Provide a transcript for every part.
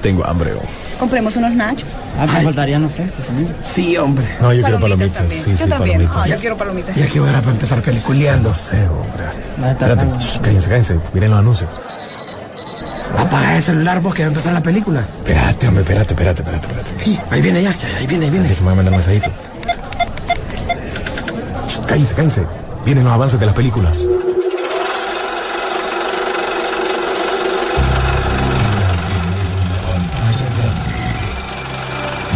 tengo hambre. Oh. Compremos unos nachos. Ah, me faltarían los frescos también. Sí, hombre. No, yo quiero palomitas. Sí, yo sí, también. palomitas. Ah, yo quiero palomitas. Ya que hora para empezar peliculeando. No sé, hombre. Espérate, shh, cállense, cállense. Miren los anuncios. Apaga el celular vos que va a empezar la película. Espérate, hombre, espérate, espérate, espérate, espérate. Sí, ahí viene ya, ya, ahí viene, ahí viene. Déjame mandar un mensajito. Shh, Cállense, cállense. Vienen los avances de las películas.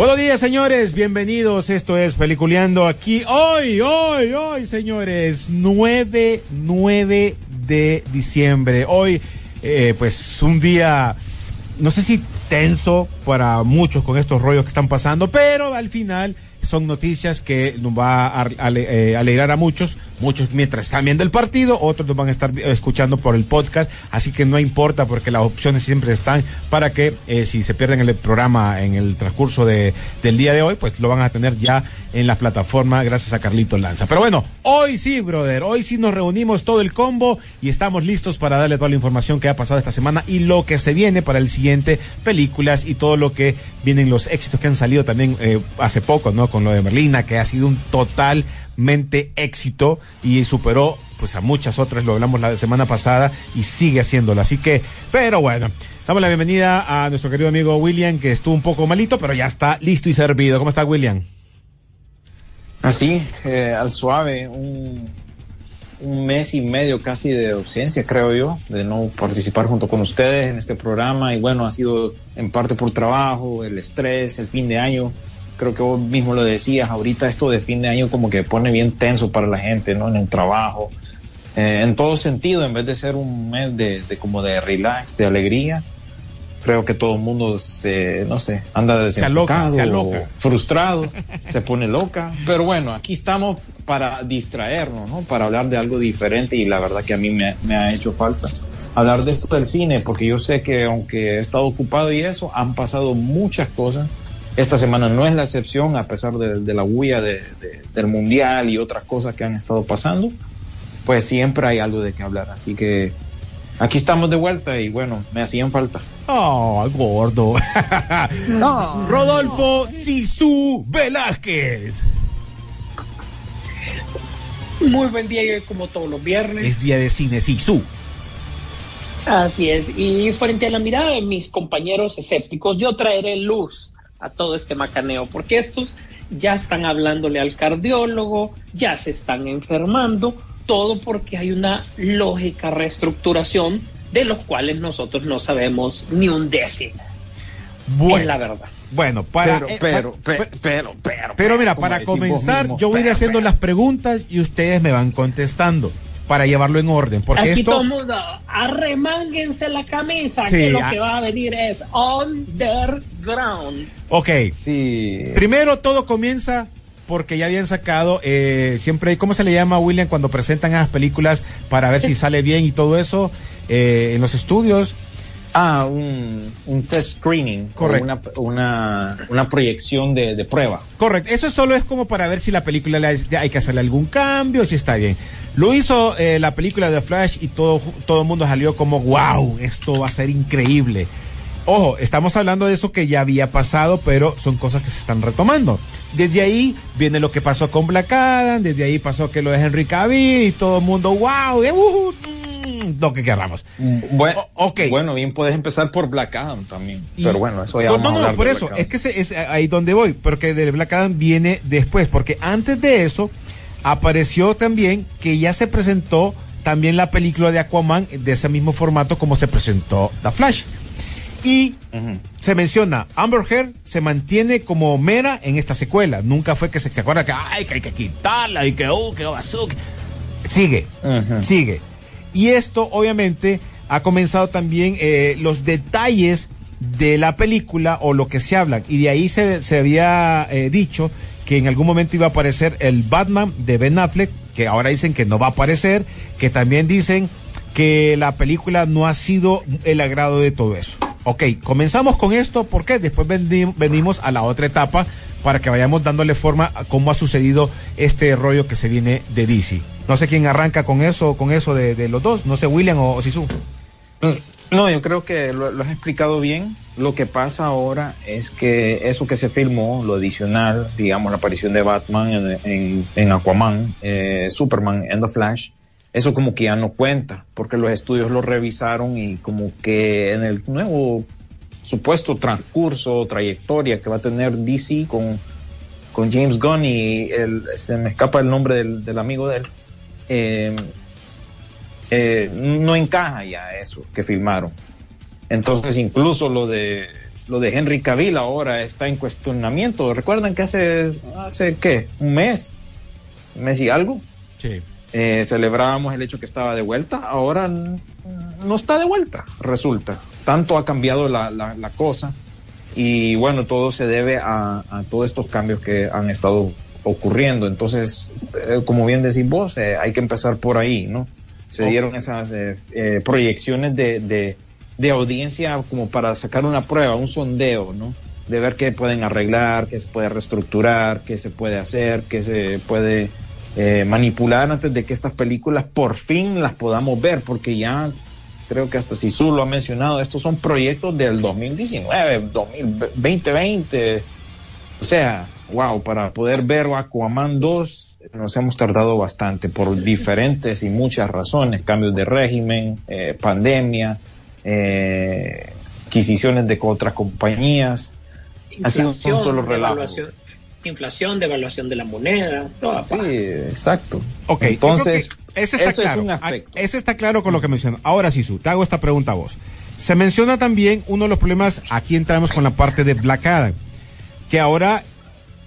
Buenos días, señores. Bienvenidos. Esto es Peliculeando aquí. Hoy, hoy, hoy, señores. 9, 9 de diciembre. Hoy, eh, pues, un día, no sé si tenso para muchos con estos rollos que están pasando, pero al final son noticias que nos va a eh, alegrar a muchos, muchos mientras están viendo el partido, otros nos van a estar eh, escuchando por el podcast, así que no importa porque las opciones siempre están para que eh, si se pierden el programa en el transcurso de, del día de hoy, pues lo van a tener ya en la plataforma gracias a Carlito Lanza. Pero bueno, hoy sí, brother, hoy sí nos reunimos todo el combo y estamos listos para darle toda la información que ha pasado esta semana y lo que se viene para el siguiente, películas y todo lo que vienen los éxitos que han salido también eh, hace poco, ¿no? Con lo de Merlina, que ha sido un totalmente éxito y superó pues a muchas otras, lo hablamos la semana pasada y sigue haciéndolo. Así que, pero bueno, damos la bienvenida a nuestro querido amigo William, que estuvo un poco malito, pero ya está listo y servido. ¿Cómo está William? Así, eh, al suave, un, un mes y medio casi de ausencia, creo yo, de no participar junto con ustedes en este programa. Y bueno, ha sido en parte por trabajo, el estrés, el fin de año. Creo que vos mismo lo decías, ahorita esto de fin de año como que pone bien tenso para la gente, ¿no? En el trabajo, eh, en todo sentido, en vez de ser un mes de, de como de relax, de alegría. Creo que todo el mundo se, no sé, anda Se aloca, desenfocado, se aloca. frustrado, se pone loca. Pero bueno, aquí estamos para distraernos, ¿no? Para hablar de algo diferente y la verdad que a mí me, me ha hecho falta hablar de esto del cine, porque yo sé que aunque he estado ocupado y eso, han pasado muchas cosas. Esta semana no es la excepción, a pesar de, de la de- de- del mundial y otras cosas que han estado pasando, pues siempre hay algo de qué hablar. Así que aquí estamos de vuelta y bueno, me hacían falta. Oh, gordo. Rodolfo Sisu Velázquez. Muy buen día, como todos los viernes. Es día de cine Sisu. Así es. Y frente a la mirada de mis compañeros escépticos, yo traeré luz a todo este macaneo, porque estos ya están hablándole al cardiólogo, ya se están enfermando, todo porque hay una lógica reestructuración de los cuales nosotros no sabemos ni un décimo. Bueno, Es la verdad. Bueno, para. Pero, eh, pero, pa- pero, pero, pero, Pero mira, para comenzar, mismo, yo voy a ir pero, haciendo pero. las preguntas y ustedes me van contestando para llevarlo en orden. Porque Aquí esto. todo el mundo, arremánguense la camisa, Sí, que lo que va a venir es Ok. Sí. Primero todo comienza porque ya habían sacado, eh, siempre, ¿cómo se le llama, William, cuando presentan esas películas para ver si sale bien y todo eso eh, en los estudios? Ah, un, un test screening. Correcto. Una, una, una proyección de, de prueba. Correcto, eso solo es como para ver si la película le hay, hay que hacerle algún cambio, si está bien. Lo hizo eh, la película de Flash y todo todo el mundo salió como, wow, esto va a ser increíble. Ojo, estamos hablando de eso que ya había pasado, pero son cosas que se están retomando. Desde ahí viene lo que pasó con Black Adam, desde ahí pasó que lo de Henry Cavill y todo el mundo, wow, eh, uh, mm, lo que querramos. Bueno, ok. bueno, bien puedes empezar por Black Adam también. Y- pero bueno, eso ya no, vamos no, a no, por eso, Black es que se- es ahí donde voy, porque de Black Adam viene después, porque antes de eso apareció también que ya se presentó también la película de Aquaman de ese mismo formato como se presentó The Flash. Y se menciona, Amber Heard se mantiene como mera en esta secuela. Nunca fue que se, se acuerda que, ay, que hay que quitarla y que, oh, que. Sigue, sigue. Y esto, obviamente, ha comenzado también eh, los detalles de la película o lo que se habla. Y de ahí se, se había eh, dicho que en algún momento iba a aparecer el Batman de Ben Affleck, que ahora dicen que no va a aparecer, que también dicen que la película no ha sido el agrado de todo eso. Ok, comenzamos con esto porque después venimos a la otra etapa para que vayamos dándole forma a cómo ha sucedido este rollo que se viene de DC. No sé quién arranca con eso, con eso de, los dos, no sé William o, o Sisu. No, yo creo que lo, has explicado bien. Lo que pasa ahora es que eso que se filmó, lo adicional, digamos, la aparición de Batman en, en- en Aquaman, eh, Superman en The Flash, eso como que ya no cuenta, porque los estudios lo revisaron y como que en el nuevo supuesto transcurso, trayectoria que va a tener DC con, con James Gunn y el, se me escapa el nombre del, amigo de él, eh, eh, no encaja ya eso que filmaron. Entonces incluso lo de lo de Henry Cavill ahora está en cuestionamiento. Recuerdan que hace hace qué un mes, un mes y algo Sí. Eh, celebrábamos el hecho que estaba de vuelta. Ahora no está de vuelta. Resulta tanto ha cambiado la, la- la cosa y bueno todo se debe a, a todos estos cambios que han estado ocurriendo. Entonces eh, como bien decís vos eh, hay que empezar por ahí, ¿no? Se dieron esas eh, eh, proyecciones de, de, de audiencia como para sacar una prueba, un sondeo, ¿no? De ver qué pueden arreglar, qué se puede reestructurar, qué se puede hacer, qué se puede eh, manipular antes de que estas películas por fin las podamos ver, porque ya creo que hasta Sisu lo ha mencionado, estos son proyectos del 2019, 2020, o sea, wow, para poder ver Aquaman 2 nos hemos tardado bastante por diferentes y muchas razones, cambios de régimen, eh, pandemia, eh, adquisiciones de otras compañías. Ha sido un solo relajo. devaluación, inflación, devaluación de la moneda, toda Sí, paja. exacto. Ok, entonces, ese está eso claro. es un Ah, aspecto. Ese está claro con lo que mencionó. Ahora, Sisu, te hago esta pregunta a vos. Se menciona también uno de los problemas, aquí entramos con la parte de Black Adam, que ahora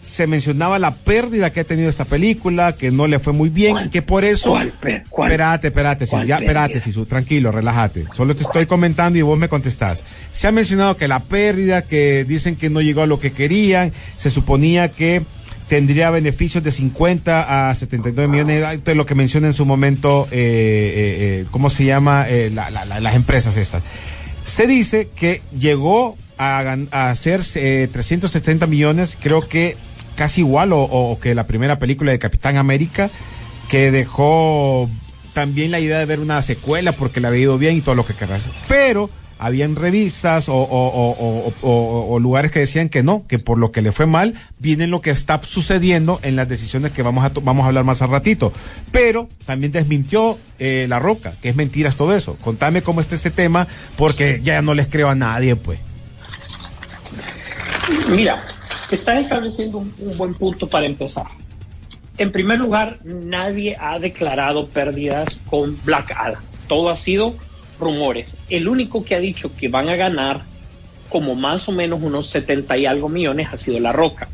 se mencionaba la pérdida que ha tenido esta película, que no le fue muy bien y que por eso... ¿Cuál cuál? Espérate, espérate, Sisu, ¿Cuál ya, espérate? Sisu, tranquilo, relájate. Solo te estoy comentando y vos me contestás. Se ha mencionado que la pérdida, que dicen que no llegó a lo que querían, se suponía que tendría beneficios de 50 a 79 millones, de lo que menciona en su momento, eh, eh, eh, ¿cómo se llama? La- la- la- las empresas estas. Se dice que llegó a, a hacer eh, 370 millones, creo que casi igual o, que la primera película de Capitán América, que dejó también la idea de ver una secuela porque le había ido bien y todo lo que querrás. Pero habían revistas o, lugares que decían que no, que por lo que le fue mal, viene lo que está sucediendo en las decisiones que vamos a, vamos a hablar más al ratito. Pero también desmintió eh, La Roca, que es mentiras todo eso. Contame cómo está este tema, porque ya no les creo a nadie, pues. Mira, estás estableciendo un, un buen punto para empezar. En primer lugar, nadie ha declarado pérdidas con Black Adam. Todo ha sido rumores. El único que ha dicho que van a ganar como más o menos unos 70 y algo millones ha sido La Roca.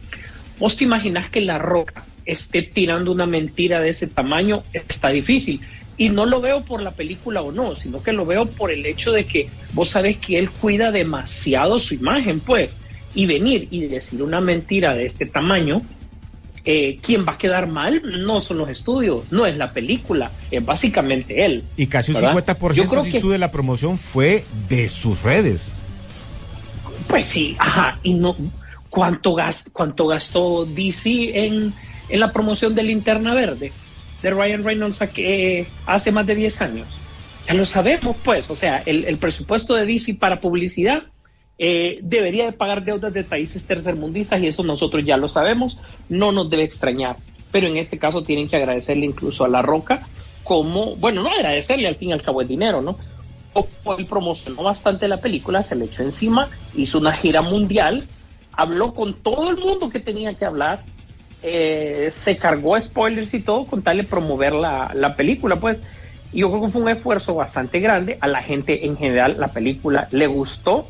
¿Vos te imaginas que La Roca esté tirando una mentira de ese tamaño? Está difícil. Y no lo veo por la película o no, sino que lo veo por el hecho de que vos sabés que él cuida demasiado su imagen, pues. Y venir y decir una mentira de este tamaño, eh, quien va a quedar mal no son los estudios, no es la película, es básicamente él. Y casi un ¿verdad? 50% Yo creo que- de la promoción fue de sus redes. Pues sí, ajá, y no, ¿cuánto, gast, cuánto gastó DC en, en la promoción de Linterna Verde de Ryan Reynolds que, hace más de 10 años? Ya lo sabemos, pues, o sea, el, el presupuesto de DC para publicidad eh, debería de pagar deudas de países tercermundistas y eso nosotros ya lo sabemos, no nos debe extrañar, pero en este caso tienen que agradecerle incluso a La Roca como, bueno, no agradecerle al fin y al cabo el dinero, ¿no? o él promocionó bastante la película, se le echó encima, hizo una gira mundial, habló con todo el mundo que tenía que hablar, eh, se cargó spoilers y todo con tal de promover la, la película, pues. Yo creo que fue un esfuerzo bastante grande. A la gente en general la película le gustó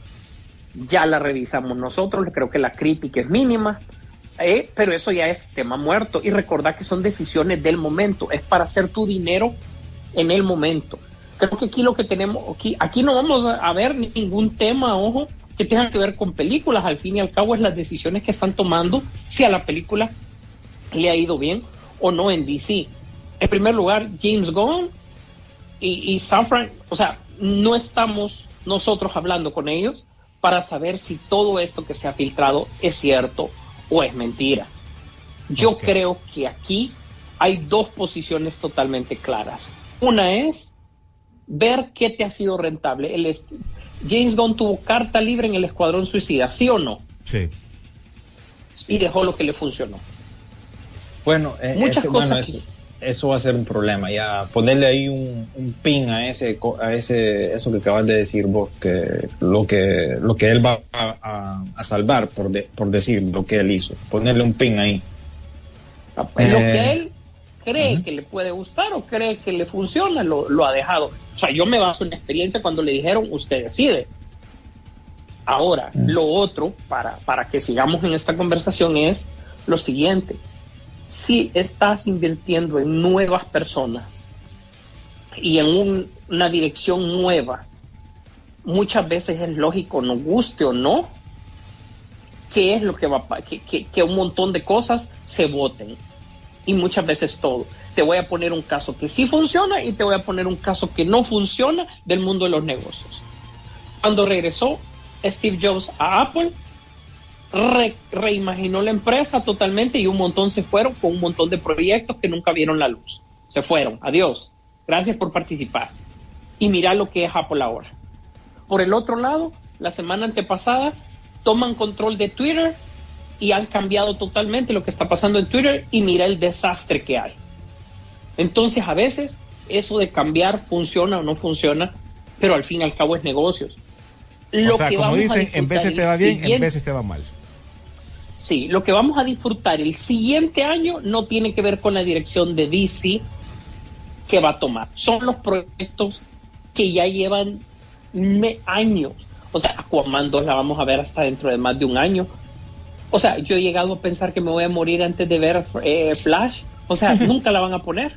ya la revisamos nosotros, creo que la crítica es mínima, eh, pero eso ya es tema muerto. Y recordar que son decisiones del momento, es para hacer tu dinero en el momento. Creo que aquí lo que tenemos, aquí, aquí no vamos a ver ningún tema, ojo, que tenga que ver con películas. Al fin y al cabo es las decisiones que están tomando si a la película le ha ido bien o no en DC. En primer lugar, James Gunn y, y San Fran, o sea, no estamos nosotros hablando con ellos para saber si todo esto que se ha filtrado es cierto o es mentira. Yo creo que aquí hay dos posiciones totalmente claras. Una es ver qué te ha sido rentable. El James Gunn tuvo carta libre en el Escuadrón Suicida, ¿sí o no? Sí. Y dejó lo que le funcionó. Bueno, eh, Muchas ese- cosas bueno, que- eso, va a ser un problema. Ya ponerle ahí un, un pin a ese, co- a ese, eso que acabas de decir vos, que lo que, lo que él va a, a- a salvar, por, de- por decir lo que él hizo. Ponerle un pin ahí. Lo Eh, que él cree que le puede gustar o cree que le funciona, lo, lo ha dejado. O sea, yo me baso en la experiencia cuando le dijeron, usted decide. Ahora, lo otro, para, para que sigamos en esta conversación, es lo siguiente. Si estás invirtiendo en nuevas personas y en un- una dirección nueva, muchas veces es lógico, nos guste o no, qué es lo que va que, que, que un montón de cosas se voten y muchas veces todo. Te voy a poner un caso que sí funciona y te voy a poner un caso que no funciona del mundo de los negocios. Cuando regresó Steve Jobs a Apple, re- reimaginó la empresa totalmente y un montón se fueron con un montón de proyectos que nunca vieron la luz. Se fueron. Adiós. Gracias por participar. Y mira lo que es Apple ahora. Por el otro lado, la semana antepasada toman control de Twitter y han cambiado totalmente lo que está pasando en Twitter y mira el desastre que hay. Entonces, a veces eso de cambiar funciona o no funciona, pero al fin y al cabo es negocios. o sea, que como dicen, en veces te va bien, en veces te va mal. Sí, lo que vamos a disfrutar el siguiente año no tiene que ver con la dirección de DC que va a tomar. Son los proyectos que ya llevan años. O sea, Aquaman 2 la vamos a ver hasta dentro de más de un año. O sea, yo he llegado a pensar que me voy a morir antes de ver eh, Flash. O sea, nunca la van a poner.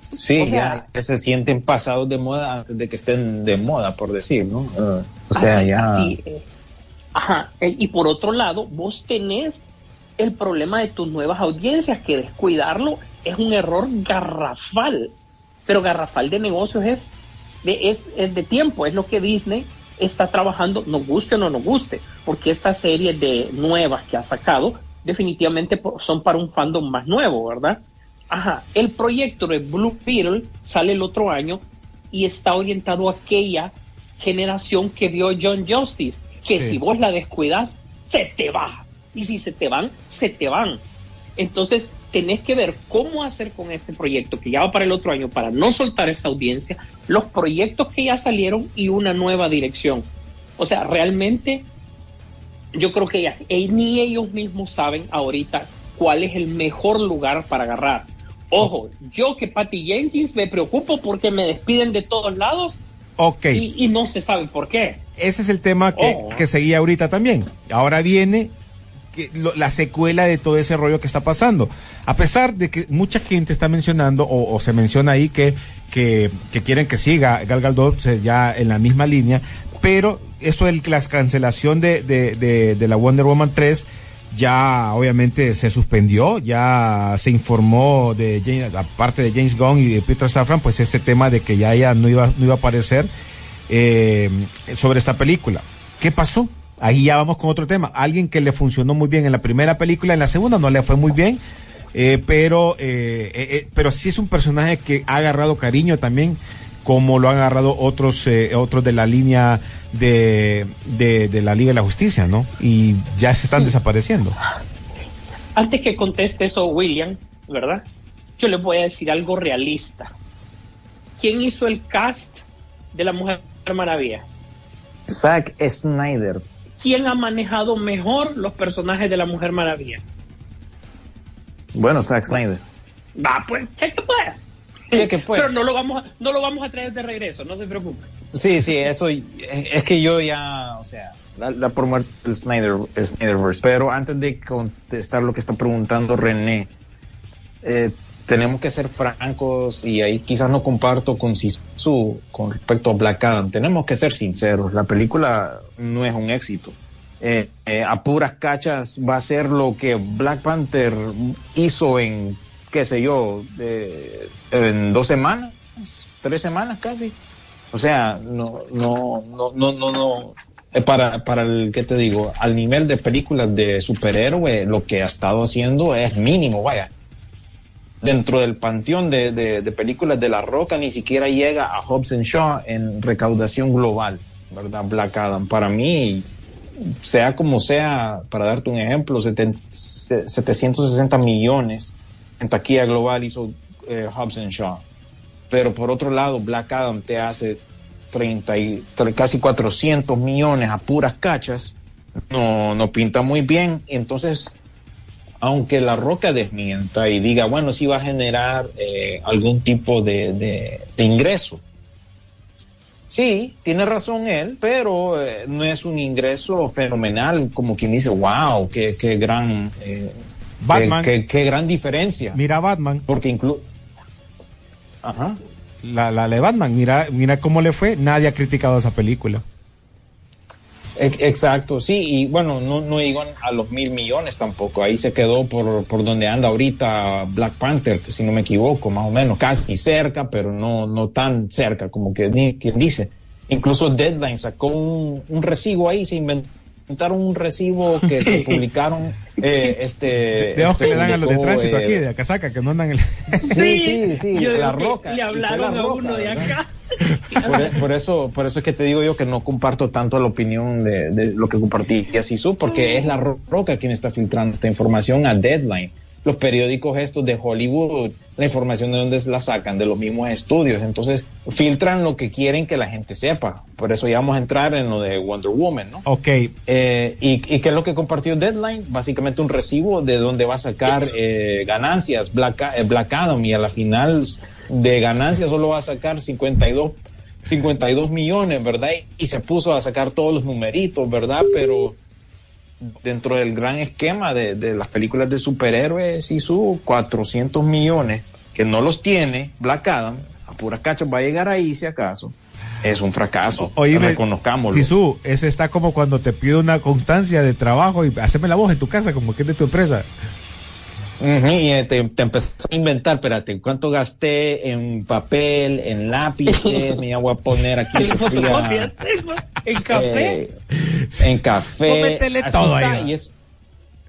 Sí, O sea- ya que se sienten pasados de moda antes de que estén de moda, por decir, ¿no? Eh, o sea, Así- ya. así, eh, ajá. eh, Y por otro lado, vos tenés el problema de tus nuevas audiencias, que descuidarlo es un error garrafal. Pero garrafal de negocios es de, es, es de tiempo, es lo que Disney está trabajando, nos guste o no nos guste, porque estas series de nuevas que ha sacado definitivamente son para un fandom más nuevo, ¿verdad? Ajá, el proyecto de Blue Beetle sale el otro año y está orientado a aquella generación que vio John Justice, que Sí. si vos la descuidas, se te va. Y si se te van, se te van. Entonces, tenés que ver cómo hacer con este proyecto que ya va para el otro año para no soltar esa audiencia, los proyectos que ya salieron y una nueva dirección. O sea, realmente yo creo que ya, eh, ni ellos mismos saben ahorita cuál es el mejor lugar para agarrar. Ojo, yo que Patty Jenkins me preocupo porque me despiden de todos lados Ok. y, y no se sabe por qué. Ese es el tema que, que seguía ahorita también. Ahora viene lo- la secuela de todo ese rollo que está pasando. A pesar de que mucha gente está mencionando, o, se menciona ahí que, que, quieren que siga Gal Gadot eh, ya en la misma línea, pero esto de la cancelación de, de, de, de la Wonder Woman 3 ya obviamente se suspendió, ya se informó de James- aparte de James Gunn y de Peter Safran, pues este tema de que ya ella no iba, no iba a aparecer eh, sobre esta película. ¿Qué pasó? Ahí ya vamos con otro tema. Alguien que le funcionó muy bien en la primera película, en la segunda no le fue muy bien, eh, pero, eh, eh, eh, pero sí es un personaje que ha agarrado cariño también, como lo han agarrado otros, eh, otros de la línea de, de, de la Liga de la Justicia, ¿no? Y ya se están desapareciendo. Antes que conteste eso, William, ¿verdad? Yo les voy a decir algo realista. ¿Quién hizo el cast de la Mujer Maravilla? Zack Snyder. ¿Quién ha manejado mejor los personajes de la Mujer Maravilla? Bueno, Zack Snyder. Va, pues, cheque pues. Cheque, pues. Pero no lo vamos a, no lo vamos a traer de regreso, no se preocupe. Sí, sí, eso es que yo ya, o sea, Da, da por muerto el, Snyder, el Snyderverse. Pero antes de contestar lo que está preguntando René, eh, tenemos que ser francos y ahí quizás no comparto con Sisu con respecto a Black Adam. Tenemos que ser sinceros, la película no es un éxito. Eh, eh, a puras cachas va a ser lo que Black Panther hizo en, qué sé yo, en dos semanas, tres semanas casi. O sea, no, no, no, no, no, no. Eh, Para, para el, ¿qué te digo? Al nivel de películas de superhéroe, lo que ha estado haciendo es mínimo, vaya. Dentro del panteón de, de, de películas de La Roca, ni siquiera llega a Hobbs Shaw en recaudación global, ¿verdad? Black Adam. Para mí, sea como sea, para darte un ejemplo, seten- se- 760 millones en taquilla global hizo eh, Hobbs Shaw. Pero por otro lado, Black Adam te hace 30 y, casi 400 millones a puras cachas. No, no pinta muy bien. Entonces, aunque La Roca desmienta y diga, bueno, sí va a generar eh, algún tipo de, de- de ingreso. Sí, tiene razón él, pero eh, no es un ingreso fenomenal, como quien dice, wow, qué, qué gran, eh, Batman. Qué, qué- qué gran diferencia. Mira Batman, Porque incluso... Ajá. la, la de Batman, mira, mira cómo le fue. Nadie ha criticado esa película. Ex- Exacto, sí, y bueno, no, no a los mil millones tampoco, ahí se quedó por, por donde anda ahorita Black Panther, si no me equivoco, más o menos, casi cerca, pero no, no tan cerca como quien dice. Incluso Deadline sacó un, un recibo ahí, se inventaron un recibo que, que publicaron eh, este... De ojos que este le dan a los de tránsito eh, aquí, de Acasaca, que no andan en el... Sí, sí, sí, yo la roca. Le y hablaron La a Roca, uno de acá. Por, e- por eso, por eso es que te digo yo que no comparto tanto la opinión de, de lo que compartí Sisu, porque es la Ro- Roca quien está filtrando esta información a Deadline. Los periódicos estos de Hollywood, la información de dónde la sacan, de los mismos estudios. Entonces, filtran lo que quieren que la gente sepa. Por eso ya vamos a entrar en lo de Wonder Woman, ¿no? Ok, Eh, y, ¿Y qué es lo que compartió Deadline? Básicamente un recibo de donde va a sacar eh, ganancias Black, eh, Black Adam y a la final de ganancias solo va a sacar 52, 52 millones, ¿verdad? Y, y se puso a sacar todos los numeritos, ¿verdad? Pero dentro del gran esquema de, de las películas de superhéroes y su 400 millones que no los tiene Black Adam, a puras cachas va a llegar ahí si acaso. Es un fracaso. oíme, reconozcámoslo. Sisu, ese está como cuando te pido una constancia de trabajo y haceme la voz en tu casa, como que es de tu empresa. Ujú, y eh, te, te empezás a inventar, espérate, ¿cuánto gasté en papel, en lápices? Me voy a poner aquí En café. eh, en café. Todo está, ahí. y eso,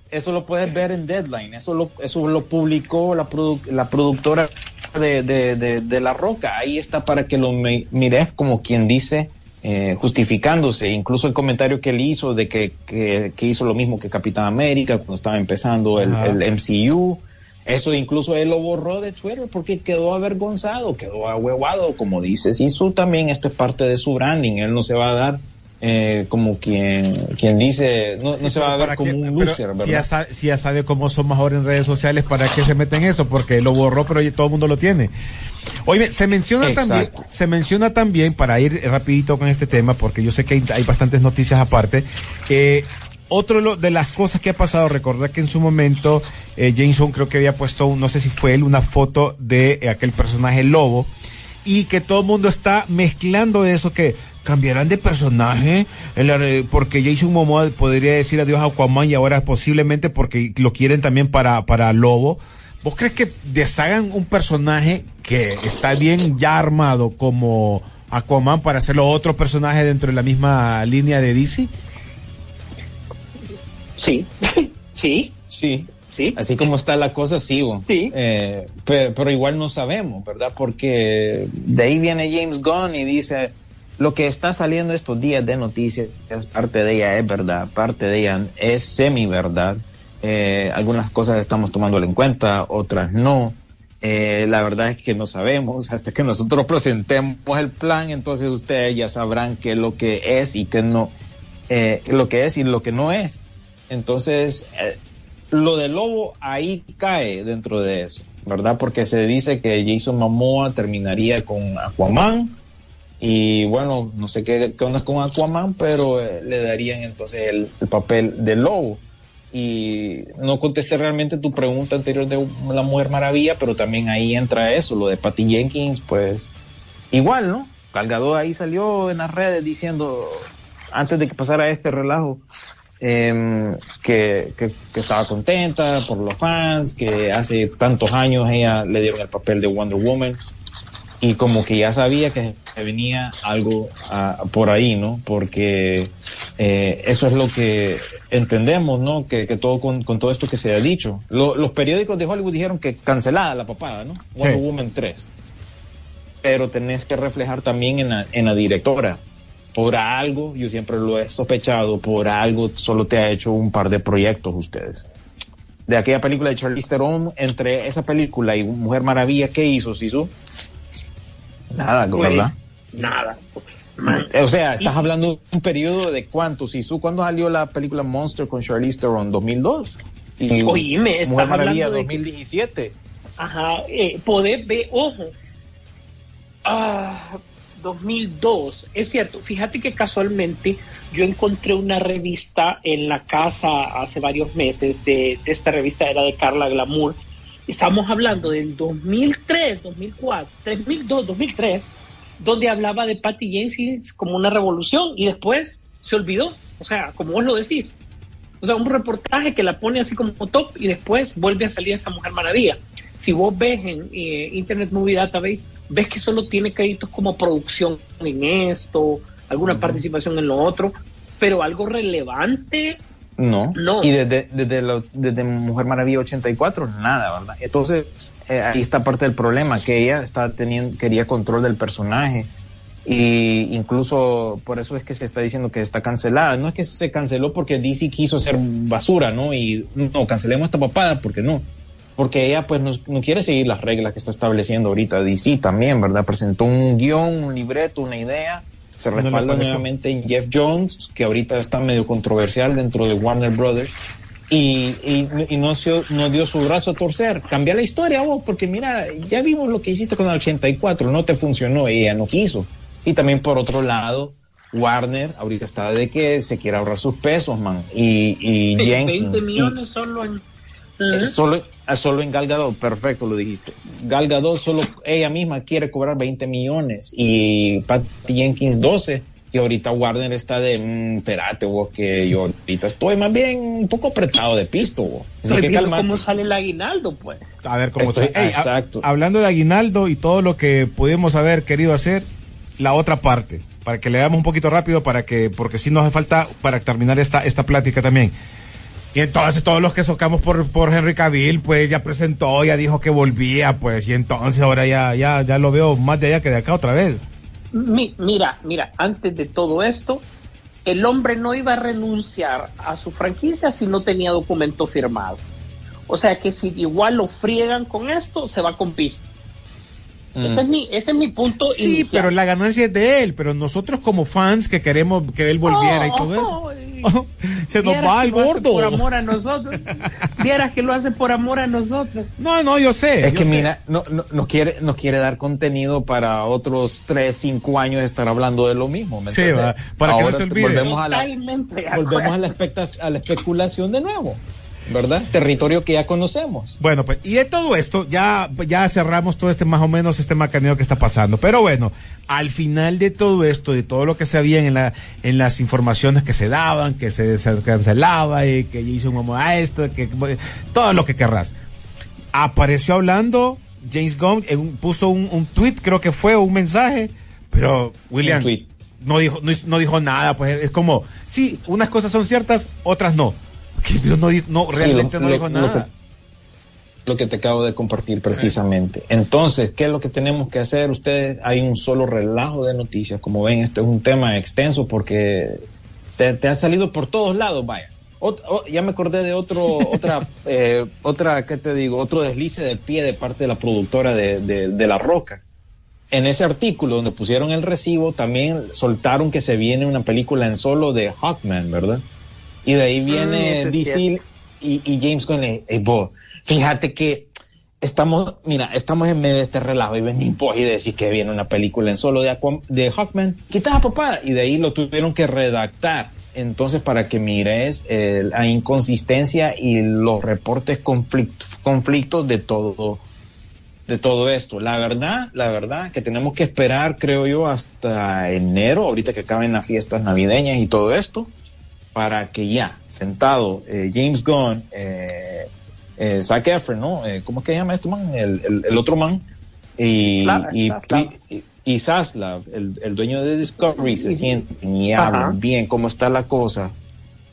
eso lo puedes ver en Deadline, eso lo, eso lo publicó la, produ- la productora de, de, de, de La Roca, ahí está para que lo mi- mires como quien dice, eh, justificándose, incluso el comentario que él hizo de que, que, que hizo lo mismo que Capitán América cuando estaba empezando el, MCU. Eso incluso él lo borró de Twitter porque quedó avergonzado, quedó ahuevado, como dice Sisu también, esto es parte de su branding, él no se va a dar eh, como quien, quien dice, no, no se va a ver ¿Para como un loser, si ¿verdad? ya, sabe, si ya sabe cómo son mejor en redes sociales, ¿para qué se mete en eso? Porque lo borró, pero todo el mundo lo tiene. Oye, se menciona también, se menciona también, para ir rapidito con este tema, porque yo sé que hay, hay bastantes noticias aparte, eh, otro de las cosas que ha pasado, recordar que en su momento eh, Jameson creo que había puesto, un- no sé si fue él, una foto de eh, aquel personaje lobo, y que todo el mundo está mezclando eso que cambiarán de personaje re- porque Jason Momoa podría decir adiós a Aquaman y ahora posiblemente porque lo quieren también para para Lobo. ¿Vos crees que deshagan un personaje que está bien ya armado como Aquaman para hacerlo otro personaje dentro de la misma línea de DC? Sí, sí, Sí, sí. así como está la cosa, sigo. Sí. Eh, pero, pero igual no sabemos, ¿verdad? Porque de ahí viene James Gunn y dice, lo que está saliendo estos días de noticias, parte de ella es verdad, parte de ella es semi-verdad. Eh, algunas cosas estamos tomándolo en cuenta, otras no. Eh, la verdad es que no sabemos hasta que nosotros presentemos el plan, entonces ustedes ya sabrán qué es lo que es y qué no, eh, lo que es y lo que no es. Entonces, eh, lo de Lobo ahí cae dentro de eso, ¿verdad? Porque se dice que Jason Momoa terminaría con Aquaman Y bueno, no sé qué, qué onda con Aquaman, pero eh, le darían entonces el, el papel de lobo. Y no contesté realmente tu pregunta anterior de la Mujer Maravilla, pero también ahí entra eso, lo de Patty Jenkins, pues igual, ¿no? Calgado ahí salió en las redes diciendo, antes de que pasara este relajo, em, que, que- que estaba contenta por los fans, que hace tantos años ella le dieron el papel de Wonder Woman y como que ya sabía que venía algo ah, por ahí, ¿no? Porque eh, eso es lo que entendemos, ¿no? Que, que todo con, con todo esto que se ha dicho. Lo- los periódicos de Hollywood dijeron que cancelada la papada, ¿no? Wonder Sí. Woman 3. Pero tenés que reflejar también en la, en la directora. Por algo, yo siempre lo he sospechado, por algo solo te ha hecho un par de proyectos ustedes. De aquella película de Charlize Theron, entre esa película y Mujer Maravilla, ¿qué hizo Sisu? Nada, Pues, ¿verdad? nada. Man, O sea, estás Y- hablando de un periodo de cuánto, Sisu. ¿Cuándo salió la película Monster con Charlize Theron? ¿2002? Y Oíme, Mujer Maravilla hablando de- 2017. Ajá, eh, poder ver, ojo. Ah, 2002, es cierto. Fíjate que casualmente yo encontré una revista en la casa hace varios meses. De, de esta revista era de Carla Glamour. Estamos hablando del 2003, 2004, 2002, 2003, donde hablaba de Patty Jenkins como una revolución y después se olvidó. O sea, como vos lo decís. O sea, un reportaje que la pone así como top y después vuelve a salir esa Mujer Maravilla. Si vos ves en eh, Internet Movie Database, ves que solo tiene créditos como producción en esto, alguna participación en lo otro, pero algo relevante, No. No. Y desde, desde, los- desde Mujer Maravilla 84, nada, ¿verdad? Entonces, eh, ahí está parte del problema, que ella está teniendo, quería control del personaje. Y incluso por eso es que se está diciendo que está cancelada. No es que se canceló porque DC quiso hacer basura, ¿no? Y no, cancelemos esta papada, porque no. Porque ella pues no, no quiere seguir las reglas que está estableciendo ahorita DC también, ¿verdad? Presentó un guion, un libreto, una idea. Se respalda nuevamente en Jeff Jones, que ahorita está medio controversial dentro de Warner Brothers. Y, y, y no, se, no dio su brazo a torcer. Cambia la historia vos, porque mira, ya vimos lo que hiciste con el 84, no te funcionó, ella no quiso. Y también por otro lado, Warner ahorita está de que se quiere ahorrar sus pesos, man. Y, y 20 Jenkins. y- millones solo en... solo, solo en Gal Gadot, perfecto, lo dijiste. Gal Gadot solo ella misma quiere cobrar 20 millones y Patty Jenkins 12. Y ahorita Warner está de, mm, espérate, vos, que yo ahorita estoy más bien un poco apretado de pisto, vos. Así Estoy que cómo sale el aguinaldo, pues. A ver cómo Estoy- exacto. hablando de Aguinaldo y todo lo que pudimos haber querido hacer, la otra parte, para que le damos un poquito rápido, para que, porque sí nos hace falta para terminar esta, esta plática también. Y entonces todos los que socamos por, por Henry Cavill, pues ya presentó, ya dijo que volvía, pues, y entonces ahora ya, ya, ya lo veo más de allá que de acá otra vez. Mi- mira, mira, antes de todo esto, el hombre no iba a renunciar a su franquicia si no tenía documento firmado. O sea que si igual lo friegan con esto, se va con pista. Ese, es mi, ese es mi punto. Sí, inicial. pero la ganancia es de él, pero nosotros como fans que queremos que él volviera y todo eso. Oh, Se nos vieras va que el lo hace gordo. Por amor a nosotros. Vieras que lo hace por amor a nosotros. No, no, yo sé. Es yo que sé. mira, no, no, no quiere, no quiere dar contenido para otros 3, 5 años estar hablando de lo mismo. ¿me Sí, para que no Ahora se olvide. Volvemos a la, volvemos a la, expecta- a la especulación de nuevo, ¿verdad? Territorio que ya conocemos. Bueno, pues, y de todo esto, ya, ya cerramos todo este más o menos este macaneo que está pasando. Pero bueno, al final de todo esto, de todo lo que sabían en la, en las informaciones que se daban, que se, se cancelaba y que hizo un a esto, que, todo lo que querrás. Apareció hablando James Gunn, en puso un, un tweet, creo que fue, un mensaje, pero William no dijo, no, no dijo nada, pues es como, sí, unas cosas son ciertas, otras no. Que no, realmente lo- no dijo lo nada. que- lo que te acabo de compartir precisamente. Entonces, ¿qué es lo que tenemos que hacer? Ustedes, hay un solo relajo de noticias. Como ven, este es un tema extenso porque te, te ha salido por todos lados, vaya. Ot- oh, ya me acordé de otro, otra, eh, otra, ¿qué te digo? Otro deslice de pie de parte de la productora de, de, de La Roca. En ese artículo donde pusieron el recibo, también soltaron que se viene una película en solo de Hawkman, ¿verdad? Y de ahí Mm, viene eso es DC y, y James Gunn, le, "Ey, bo, fíjate que estamos, mira, estamos en medio de este relajo y venís vos y decís que viene una película en solo de, de Hawkman, quitas a papá y de ahí lo tuvieron que redactar. Entonces, para que mires eh, la inconsistencia y los reportes conflict- conflictos de todo, de todo esto. La verdad, la verdad que tenemos que esperar, creo yo, hasta enero, ahorita que acaben las fiestas navideñas y todo esto, para que ya, sentado, eh, James Gunn, eh, eh, Zac Efron, ¿no? Eh, ¿Cómo es que se llama este man? El, el- el otro man. Y, Zaslav, y, Zaslav. y, y Zaslav, el, el dueño de Discovery, se sienten y Ajá. hablan bien cómo está la cosa,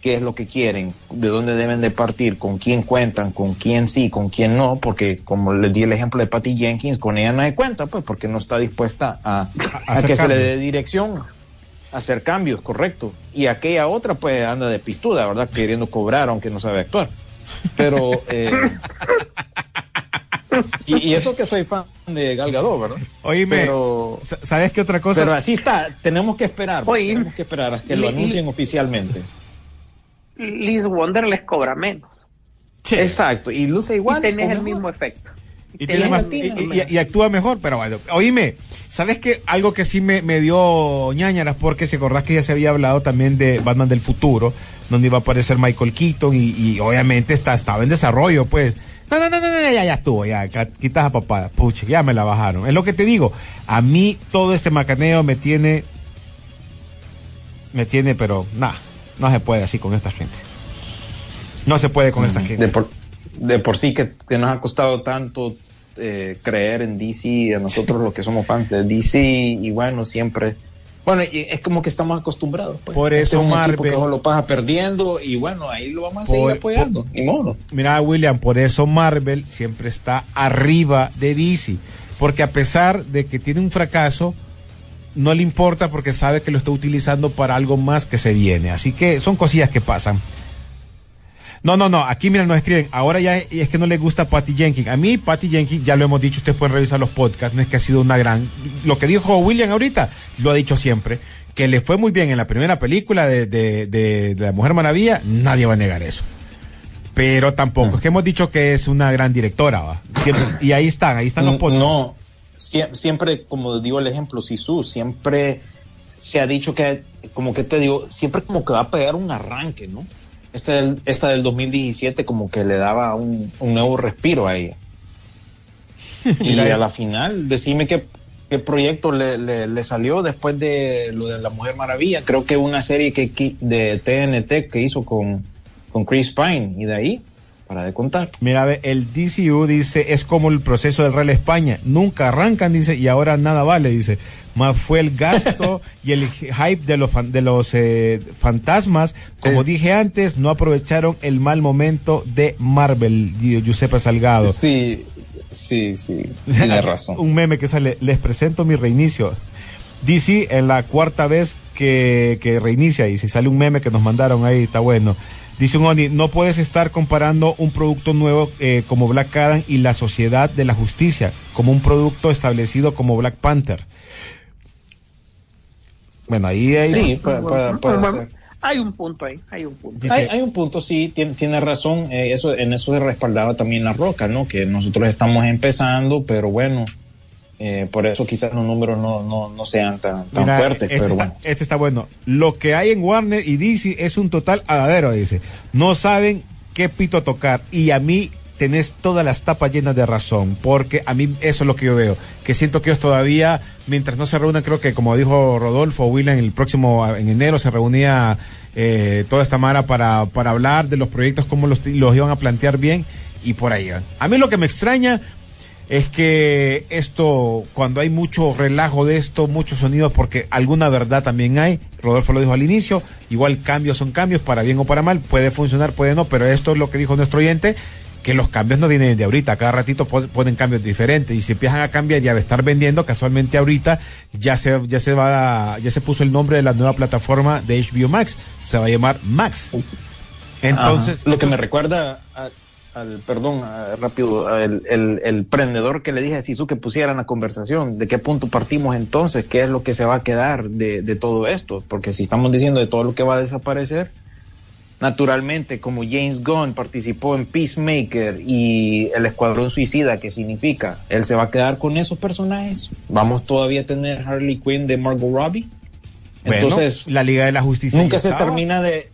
qué es lo que quieren, de dónde deben de partir, con quién cuentan, con quién sí, con quién no, porque como les di el ejemplo de Patty Jenkins, con ella no hay cuenta, pues porque no está dispuesta a, A que se le dé dirección, hacer cambios, correcto. Y aquella otra pues anda de pistuda, ¿verdad? Queriendo cobrar aunque no sabe actuar. Pero... eh, y, y eso que soy fan de Gal Gadot, ¿verdad? Oíme, Pero, sa- ¿sabes qué otra cosa? pero así está, tenemos que esperar, Oye, tenemos que esperar a que lo anuncien oficialmente. Liz Wonder les cobra menos. Sí. Exacto, y luce igual. y tenés el mismo efecto. Y, Ella tiene más- latina, y- y- hombre. y actúa mejor, pero bueno. Oíme, ¿sabes qué? Algo que sí me, me dio ñañaras, porque se acordás que ya se había hablado también de Batman del futuro, donde iba a aparecer Michael Keaton y, y obviamente está, estaba en desarrollo, pues. No, no, no, no, no, ya, ya estuvo, ya, quitas a papada, pucha, ya me la bajaron. Es lo que te digo, a mí todo este macaneo me tiene, me tiene, pero nada, no se puede así con esta gente. No se puede con esta gente. De por, de por sí que, que nos ha costado tanto eh, creer en DC, a nosotros los que somos fans de DC, y bueno, siempre. Bueno, y es como que estamos acostumbrados. Pues. Por Este eso es un Marvel- que solo pasa perdiendo, y bueno, ahí lo vamos a seguir Por- apoyando, ni modo. Mira, William, por eso Marvel siempre está arriba de DC. Porque a pesar de que tiene un fracaso, no le importa porque sabe que lo está utilizando para algo más que se viene. Así que son cosillas que pasan. No, no, no. Aquí, mira, nos escriben. Ahora ya es que no le gusta Patty Jenkins. A mí, Patty Jenkins, ya lo hemos dicho, ustedes pueden revisar los podcasts. No es que ha sido una gran. Lo que dijo William ahorita, lo ha dicho siempre. Que le fue muy bien en la primera película de, de, de, de La Mujer Maravilla. Nadie va a negar eso pero tampoco. Es que hemos dicho que es una gran directora, ¿va? Siempre- y ahí están, ahí están los podcasts. No, sie- siempre, como digo el ejemplo, Sisu, siempre se ha dicho que, como que te digo, siempre como que va a pegar un arranque, ¿no? Esta del, esta del 2017 como que le daba un, un nuevo respiro a ella. y a la final, decime qué, qué proyecto le, le- le salió después de lo de la Mujer Maravilla. Creo que una serie que, de TNT que hizo con, con Chris Pine y de ahí, para de contar. Mira, el DCU dice, es como el proceso del Real España. Nunca arrancan, dice, y ahora nada vale, dice. Más fue el gasto y el hype de los, fan- de los eh, fantasmas. Como Eh. dije antes, no aprovecharon el mal momento de Marvel, Gi- Giuseppe Salgado. Sí, sí, sí, tiene razón. Un meme que sale, les presento mi reinicio. DC en la cuarta vez que, que reinicia y si sale un meme que nos mandaron ahí, está bueno. Dice un Oni, no puedes estar comparando un producto nuevo eh, como Black Adam y la Sociedad de la Justicia como un producto establecido como Black Panther. Bueno, ahí hay... Sí, puede, puede- puede Bueno, ser. Hay un punto ahí, hay un punto. Dice- Hay, hay un punto, sí, tiene, tiene razón. eh, eso, en eso se respaldaba también la roca, ¿no? Que nosotros estamos empezando, pero bueno, eh, por eso quizás los números no, no, no sean tan, tan Mira, fuertes, este, pero está, bueno. este está bueno. Lo que hay en Warner y DC es un total agadero, dice. No saben qué pito tocar. Y a mí tenés todas las tapas llenas de razón. Porque a mí eso es lo que yo veo. Que siento que ellos todavía, mientras no se reúnan, creo que como dijo Rodolfo William, el próximo, en enero se reunía eh, toda esta mara para, para hablar de los proyectos, cómo los, los iban a plantear bien. Y por ahí van. A mí lo que me extraña es que esto, cuando hay mucho relajo de esto, muchos sonidos, porque alguna verdad también hay, Rodolfo lo dijo al inicio, igual cambios son cambios, para bien o para mal, puede funcionar, puede no, pero esto es lo que dijo nuestro oyente, que los cambios no vienen de ahorita, cada ratito po- ponen cambios diferentes y si empiezan a cambiar y a estar vendiendo, casualmente ahorita ya se, ya se va, ya se puso el nombre de la nueva plataforma de HBO Max, se va a llamar Max. Entonces, Ajá. lo que me recuerda a- al, perdón, rápido, el, el, prendedor que le dije a Sisu que pusiera en la conversación, de qué punto partimos entonces, qué es lo que se va a quedar de, de todo esto, porque si estamos diciendo de todo lo que va a desaparecer, naturalmente, como James Gunn participó en Peacemaker y el Escuadrón Suicida, que significa, él se va a quedar con esos personajes. Vamos todavía a tener Harley Quinn de Margot Robbie. Bueno, Entonces, la Liga de la Justicia. nunca se estaba. termina de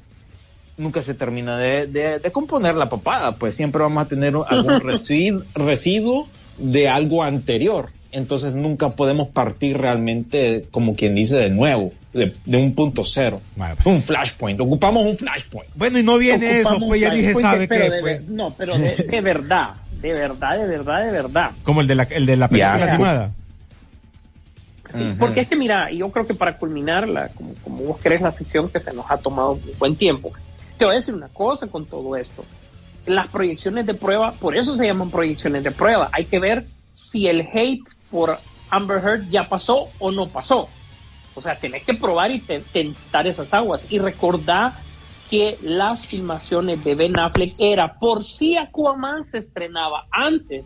nunca se termina de, de- de componer la papada, pues siempre vamos a tener algún residuo, residuo de algo anterior. Entonces nunca podemos partir realmente, como quien dice, de nuevo, de, de un punto cero. Bueno, pues- un flashpoint. Ocupamos un flashpoint. Bueno, y no viene eso, pues ya dije, ¿sabe pero qué? de Pues, No, pero de, de verdad, de verdad, de verdad, de verdad. como el de la, el de la película Ya, animada. Sí, Porque es que, mira, yo creo que para culminarla, como, como vos querés la ficción que se nos ha tomado un buen tiempo, te voy a decir una cosa con todo esto. Las proyecciones de prueba, por eso se llaman proyecciones de prueba. Hay que ver si el hate por Amber Heard ya pasó o no pasó. O sea, tenés que probar y te- tentar esas aguas. Y recordar que las filmaciones de Ben Affleck era por si Aquaman se estrenaba antes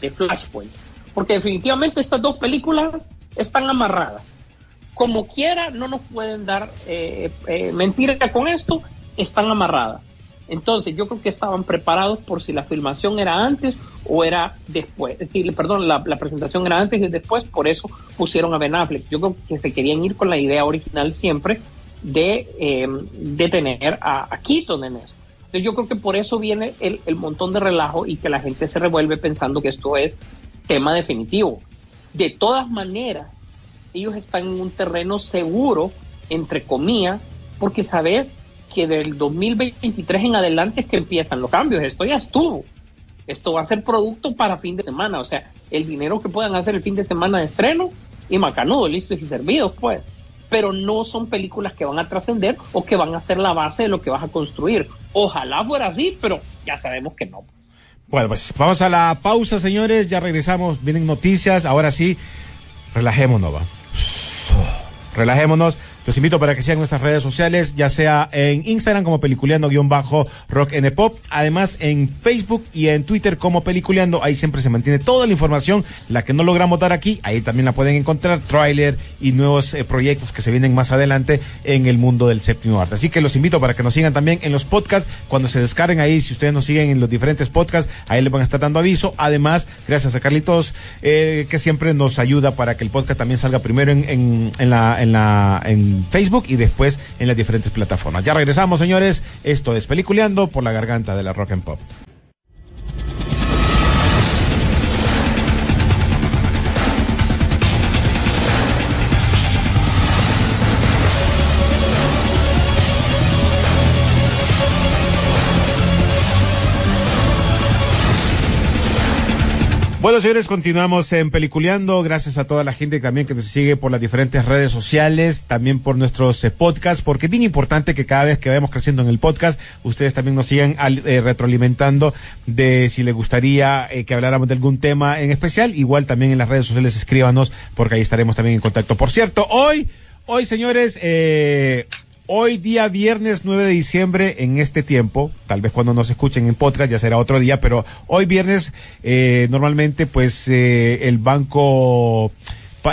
de Flashpoint. Porque definitivamente estas dos películas están amarradas. Como quiera, no nos pueden dar eh, eh, mentira con esto, están amarradas. Entonces, yo creo que estaban preparados por si la filmación era antes o era después. Es decir, perdón, la, la presentación era antes y después, por eso pusieron a Ben Affleck. Yo creo que se querían ir con la idea original siempre de, eh, de tener a, a Keaton en eso. Entonces, yo creo que por eso viene el, el montón de relajo y que la gente se revuelve pensando que esto es tema definitivo. De todas maneras, ellos están en un terreno seguro, entre comillas, porque sabes que del 2023 en adelante es que empiezan los cambios. Esto ya estuvo. Esto va a ser producto para fin de semana. O sea, el dinero que puedan hacer el fin de semana de estreno y macanudo, listos y servidos, pues. Pero no son películas que van a trascender o que van a ser la base de lo que vas a construir. Ojalá fuera así, pero ya sabemos que no. Bueno, pues vamos a la pausa, señores. Ya regresamos. Vienen noticias. Ahora sí, relajémonos, va. Relajémonos. Los invito para que sigan nuestras redes sociales, ya sea en Instagram como peliculeando-rock n pop, además en Facebook y en Twitter como peliculeando, ahí siempre se mantiene toda la información, la que no logramos dar aquí, ahí también la pueden encontrar, tráiler y nuevos eh, proyectos que se vienen más adelante en el mundo del séptimo arte. Así que los invito para que nos sigan también en los podcasts, cuando se descarguen ahí, si ustedes nos siguen en los diferentes podcasts, ahí les van a estar dando aviso. Además, gracias a Carlitos, eh, que siempre nos ayuda para que el podcast también salga primero en, en, en la, en la, en Facebook y después en las diferentes plataformas. Ya regresamos, señores. Esto es Peliculeando por la garganta de la Rock and Pop. Bueno, señores, continuamos en Peliculeando. Gracias a toda la gente también que nos sigue por las diferentes redes sociales, también por nuestros eh, podcasts, porque es bien importante que cada vez que vayamos creciendo en el podcast, ustedes también nos sigan al- eh, retroalimentando de si les gustaría eh, que habláramos de algún tema en especial. Igual también en las redes sociales escríbanos, porque ahí estaremos también en contacto. Por cierto, hoy, hoy, señores, eh, Hoy día viernes 9 de diciembre en este tiempo, tal vez cuando nos escuchen en podcast ya será otro día, pero hoy viernes eh, normalmente pues eh, el banco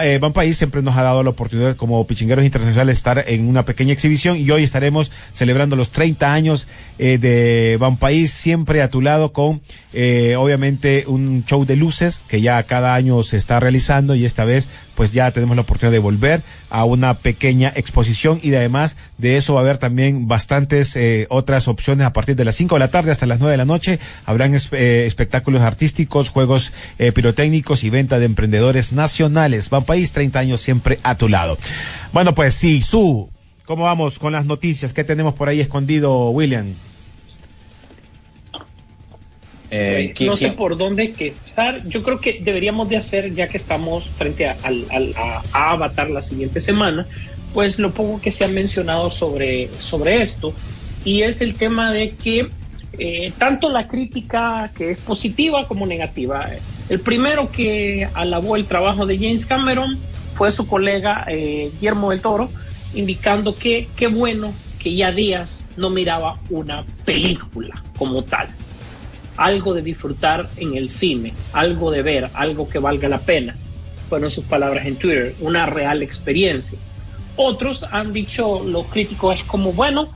Eh, Banpaís siempre nos ha dado la oportunidad como pichingueros internacionales estar en una pequeña exhibición y hoy estaremos celebrando los 30 años eh, de Banpaís siempre a tu lado con eh, obviamente un show de luces que ya cada año se está realizando y esta vez pues ya tenemos la oportunidad de volver a una pequeña exposición y de además de eso va a haber también bastantes eh, otras opciones a partir de las 5 de la tarde hasta las 9 de la noche. Habrán eh, espectáculos artísticos, juegos pirotécnicos y venta de emprendedores nacionales. País, 30 años siempre a tu lado. Bueno, pues sí, Su, ¿cómo vamos con las noticias? ¿Qué tenemos por ahí escondido, William? Eh, no ¿qui- sé por dónde empezar. Yo creo que deberíamos de hacer, ya que estamos frente a- a Avatar la siguiente semana, pues lo poco que se ha mencionado sobre, sobre esto. Y es el tema de que eh, tanto la crítica que es positiva como negativa. El primero que alabó el trabajo de James Cameron fue su colega eh, Guillermo del Toro, indicando que qué bueno que ya Díaz no miraba una película como tal algo de disfrutar en el cine, algo de ver, algo que valga la pena. Fueron sus palabras en Twitter, una real experiencia. Otros han dicho, los críticos es como, bueno,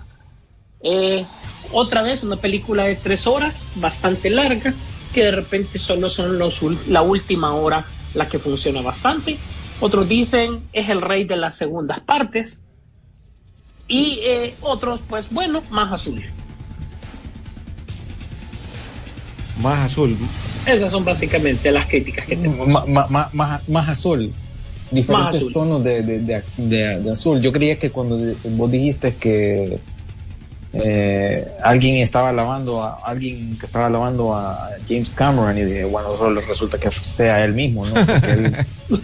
eh, Otra vez una película de tres horas, bastante larga, que de repente solo son los, ul- la última hora la que funciona bastante. Otros dicen es el rey de las segundas partes. Y eh, otros, pues bueno, más azul. Más azul. Esas son básicamente las críticas que tengo. Ma- más, más azul. Diferentes Más azul. tonos de, de- de- de- de azul. Yo creía que cuando vos dijiste que eh, alguien estaba lavando a alguien que estaba lavando a James Cameron y dije, bueno, solo resulta que sea él mismo, ¿no? Porque él-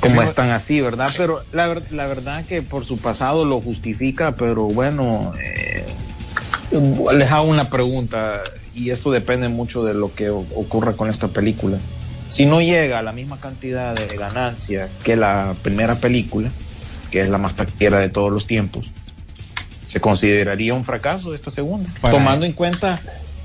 como están así, ¿verdad? Pero la, ver- la verdad que por su pasado lo justifica, pero bueno, eh, les hago una pregunta y esto depende mucho de lo que ocurra con esta película. Si no llega a la misma cantidad de ganancia que la primera película, que es la más taquillera de todos los tiempos, ¿se consideraría un fracaso esta segunda? Para- Tomando en cuenta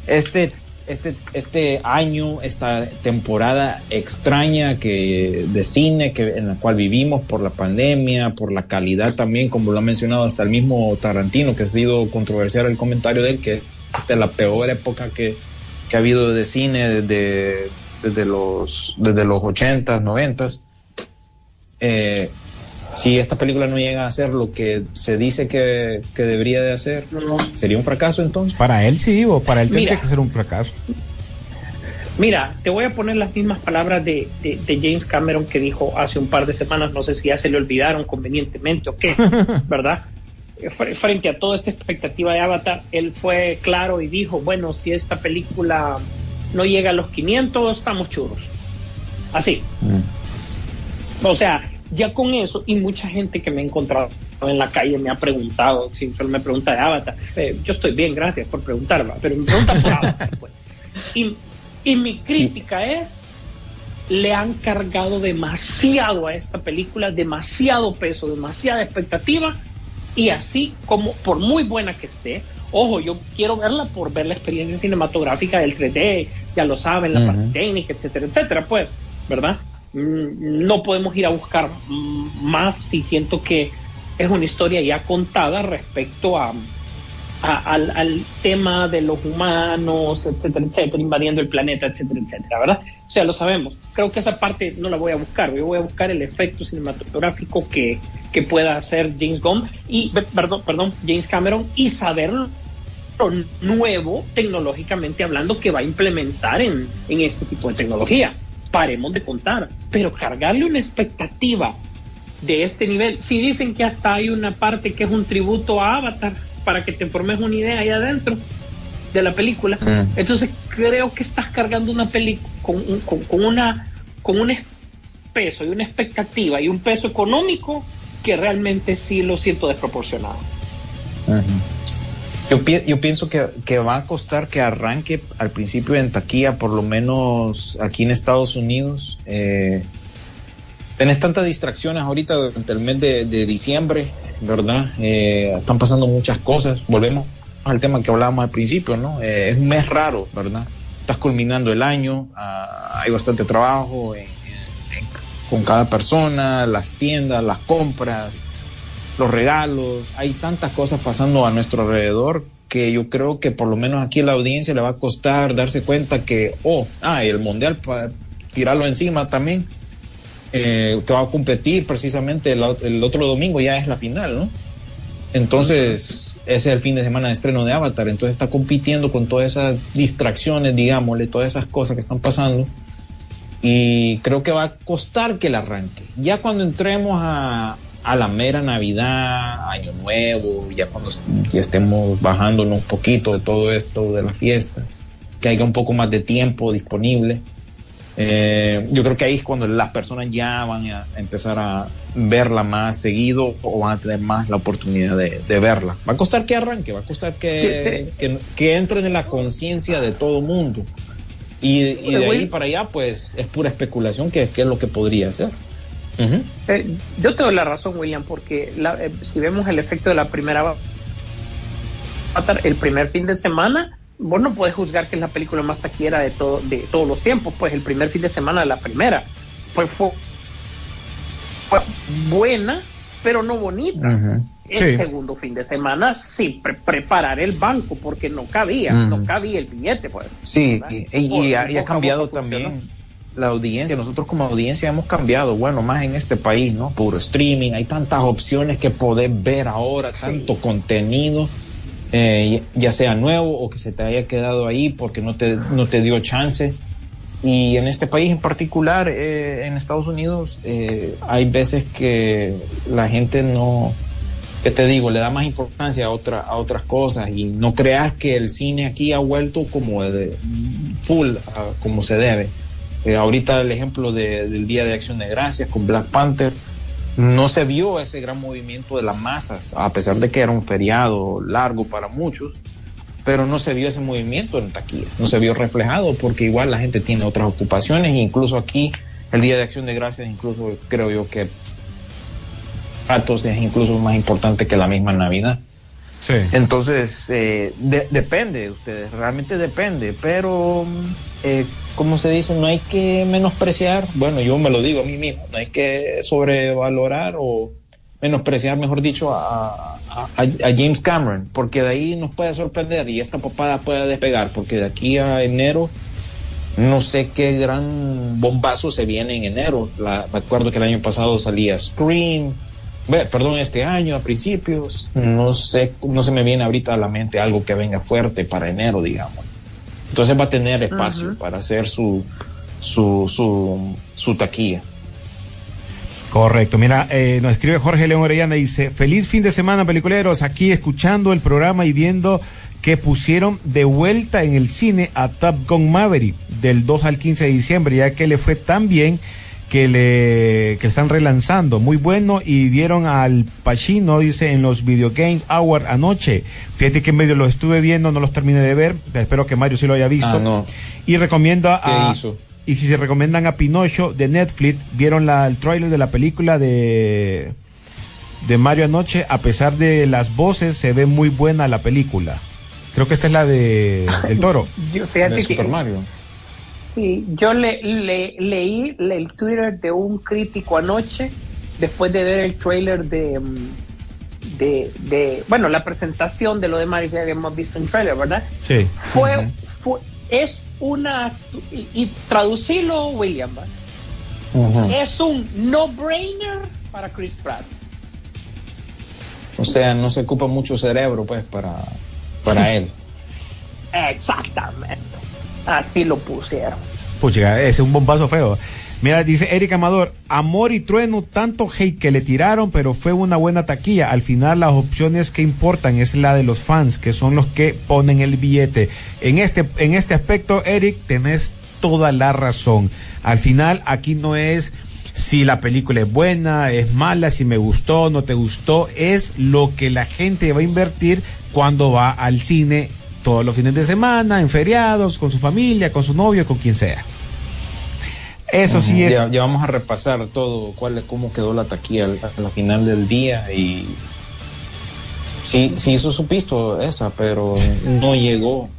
este, este, este año, esta temporada extraña que, de cine que, en la cual vivimos por la pandemia, por la calidad también, como lo ha mencionado hasta el mismo Tarantino, que ha sido controversial el comentario de él, que esta es la peor época que, que ha habido de cine desde, desde los desde los 80s, 90s. Eh, si esta película no llega a hacer lo que se dice que, que debería de hacer, ¿sería un fracaso entonces? Para él sí, o para él tendría Mira. que ser un fracaso. Mira, te voy a poner las mismas palabras de, de- de James Cameron que dijo hace un par de semanas, no sé si ya se le olvidaron convenientemente o qué, ¿verdad? Eh, fre- Frente a toda esta expectativa de Avatar, él fue claro y dijo, bueno, si esta película no llega a los 500, estamos churros. Así. O sea, ya con eso, y mucha gente que me ha encontrado en la calle me ha preguntado, si solo me pregunta de Avatar, eh, yo estoy bien, gracias por preguntar, pero me preguntan por Avatar. pues. Y, y mi crítica es, le han cargado demasiado a esta película, demasiado peso, demasiada expectativa, y así como, por muy buena que esté, ojo, yo quiero verla por ver la experiencia cinematográfica del 3D, ya lo saben, la Ujú. parte técnica, etcétera, etcétera, pues, ¿verdad? Mm, No podemos ir a buscar más si siento que es una historia ya contada respecto a, al, tema de los humanos, etcétera, etcétera, invadiendo el planeta, etcétera, etcétera, ¿verdad? O sea, lo sabemos. Creo que esa parte no la voy a buscar. Yo voy a buscar el efecto cinematográfico que, que pueda hacer James Gunn y, perdón, perdón, James Cameron y saber lo nuevo tecnológicamente hablando que va a implementar en, en este tipo de tecnología. Paremos de contar, pero cargarle una expectativa de este nivel. Si dicen que hasta hay una parte que es un tributo a Avatar, para que te formes una idea ahí adentro de la película, Mm. entonces creo que estás cargando una película con, un- con, con una con un peso y una expectativa y un peso económico que realmente sí lo siento desproporcionado. Yo, pi- yo pienso que, va a costar que arranque al principio en taquilla, por lo menos aquí en Estados Unidos. Eh, tenés tantas distracciones ahorita durante el mes de, de diciembre, ¿verdad? Eh, están pasando muchas cosas. Volvemos al tema que hablábamos al principio, ¿no? Eh, es un mes raro, ¿verdad? Estás culminando el año, ah, hay bastante trabajo en- con cada persona, las tiendas, las compras los regalos, hay tantas cosas pasando a nuestro alrededor que yo creo que por lo menos aquí a la audiencia le va a costar darse cuenta que, oh, ah, el mundial, para tirarlo encima también, eh, que va a competir precisamente el, otro domingo, ya es la final, ¿no? Entonces, ese es el fin de semana de estreno de Avatar, entonces está compitiendo con todas esas distracciones, digámosle, todas esas cosas que están pasando y creo que va a costar que el arranque. Ya cuando entremos a, a la mera Navidad, Año Nuevo, ya cuando ya estemos bajándonos un poquito de todo esto de la fiesta, que haya un poco más de tiempo disponible, eh, yo creo que ahí es cuando las personas ya van a empezar a verla más seguido o van a tener más la oportunidad de, de verla. Va a costar que arranque, va a costar que, que, que entren en la conciencia de todo mundo. Y, y de ahí para allá, pues es pura especulación que, que es lo que podría ser. Eh, yo te doy la razón, William, porque la- eh, si vemos el efecto de la primera Avatar, el primer fin de semana, vos no puedes juzgar que es la película más taquillera de, todo, de todos los tiempos, pues el primer fin de semana de la primera. Pues fue, fue buena, pero no bonita. El Sí. segundo fin de semana sin pre- preparar el banco porque no cabía, Mm. no cabía el billete, pues. Sí, ¿verdad? y, y- ha, ha cambiado también la audiencia. Nosotros como audiencia hemos cambiado, bueno, más en este país, ¿no? Puro streaming, hay tantas opciones que podés ver ahora, tanto contenido, eh, ya sea nuevo o que se te haya quedado ahí porque no te, no te dio chance. Y en este país en particular, eh, en Estados Unidos, eh, hay veces que la gente no, que te digo, le da más importancia a, otra, a otras cosas y no creas que el cine aquí ha vuelto como de full, a como se debe. Eh, ahorita el ejemplo de- del Día de Acción de Gracias con Black Panther, no se vio ese gran movimiento de las masas, a pesar de que era un feriado largo para muchos, pero no se vio ese movimiento en taquilla, no se vio reflejado porque igual la gente tiene otras ocupaciones incluso aquí el Día de Acción de Gracias, incluso creo yo que ratos es incluso más importante que la misma Navidad. Sí. Entonces, eh, de- depende de ustedes, realmente depende, pero, eh, como se dice, no hay que menospreciar, bueno, yo me lo digo a mí mismo, no hay que sobrevalorar o menospreciar, mejor dicho, a, James Cameron, porque de ahí nos puede sorprender y esta papada puede despegar, porque de aquí a enero no sé qué gran bombazo se viene en enero. La- me acuerdo que el año pasado salía Scream, perdón, este año a principios. No sé, no se me viene ahorita a la mente algo que venga fuerte para enero, digamos. Entonces va a tener espacio para hacer su, su, su, su taquilla. Correcto. Mira, eh, nos escribe Jorge León Orellana, dice, feliz fin de semana, peliculeros, aquí escuchando el programa y viendo que pusieron de vuelta en el cine a Top Gun Maverick del 2 al 15 de diciembre, ya que le fue tan bien que le que están relanzando. Muy bueno y vieron al Pacino, dice, en los Video Game Hour anoche. Fíjate que medio los estuve viendo, no los terminé de ver, espero que Mario sí lo haya visto. Ah, no. Y recomiendo ¿Qué a... hizo? Y si se recomiendan a Pinocho de Netflix, vieron la, el tráiler de la película de, de Mario anoche, a pesar de las voces, se ve muy buena la película. Creo que esta es la de del toro. Yo, fíjate De que- Super Mario. Sí, yo le, le- leí le- el Twitter de un crítico anoche después de ver el trailer de, mm, de, de- bueno, la presentación de lo de Mario que habíamos visto en trailer, ¿verdad? Sí. Fue, fue es una, y, y traducirlo, William, es un no-brainer para Chris Pratt. O sea, no se ocupa mucho cerebro, pues, para, para él. Exactamente. Así lo pusieron. Pucha, ese es un bombazo feo. Mira, dice Eric Amador, amor y trueno, tanto hate que le tiraron, pero fue una buena taquilla. Al final las opciones que importan es la de los fans, que son los que ponen el billete. En este, en este aspecto, Eric, tenés toda la razón. Al final, aquí no es si la película es buena, es mala, si me gustó, no te gustó, es lo que la gente va a invertir cuando va al cine todos los fines de semana, en feriados, con su familia, con su novio, con quien sea. Eso sí es. Ya, ya vamos a repasar todo, cuál, es- cómo quedó la taquilla al- a la final del día y sí, sí hizo su pisto esa, pero no llegó,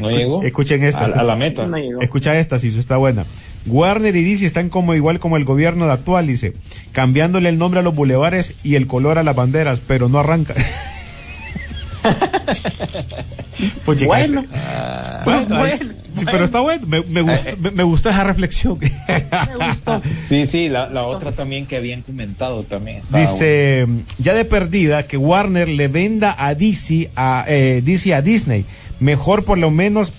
no llegó Escuchen esta. a, a la meta. No llegó. Escucha esta, si está buena. Warner y DC están como igual como el gobierno de actual, dice, cambiándole el nombre a los bulevares y el color a las banderas, pero no arranca. Pues, Bueno, Ah, bueno, bueno, ay, sí, pero está bueno, me, me gustó, me, me gustó esa reflexión. me gustó. sí, sí, la, la otra también que habían comentado también. Dice, ya de perdida, que Warner le venda a DC a, eh, DC a Disney. Mejor por lo menos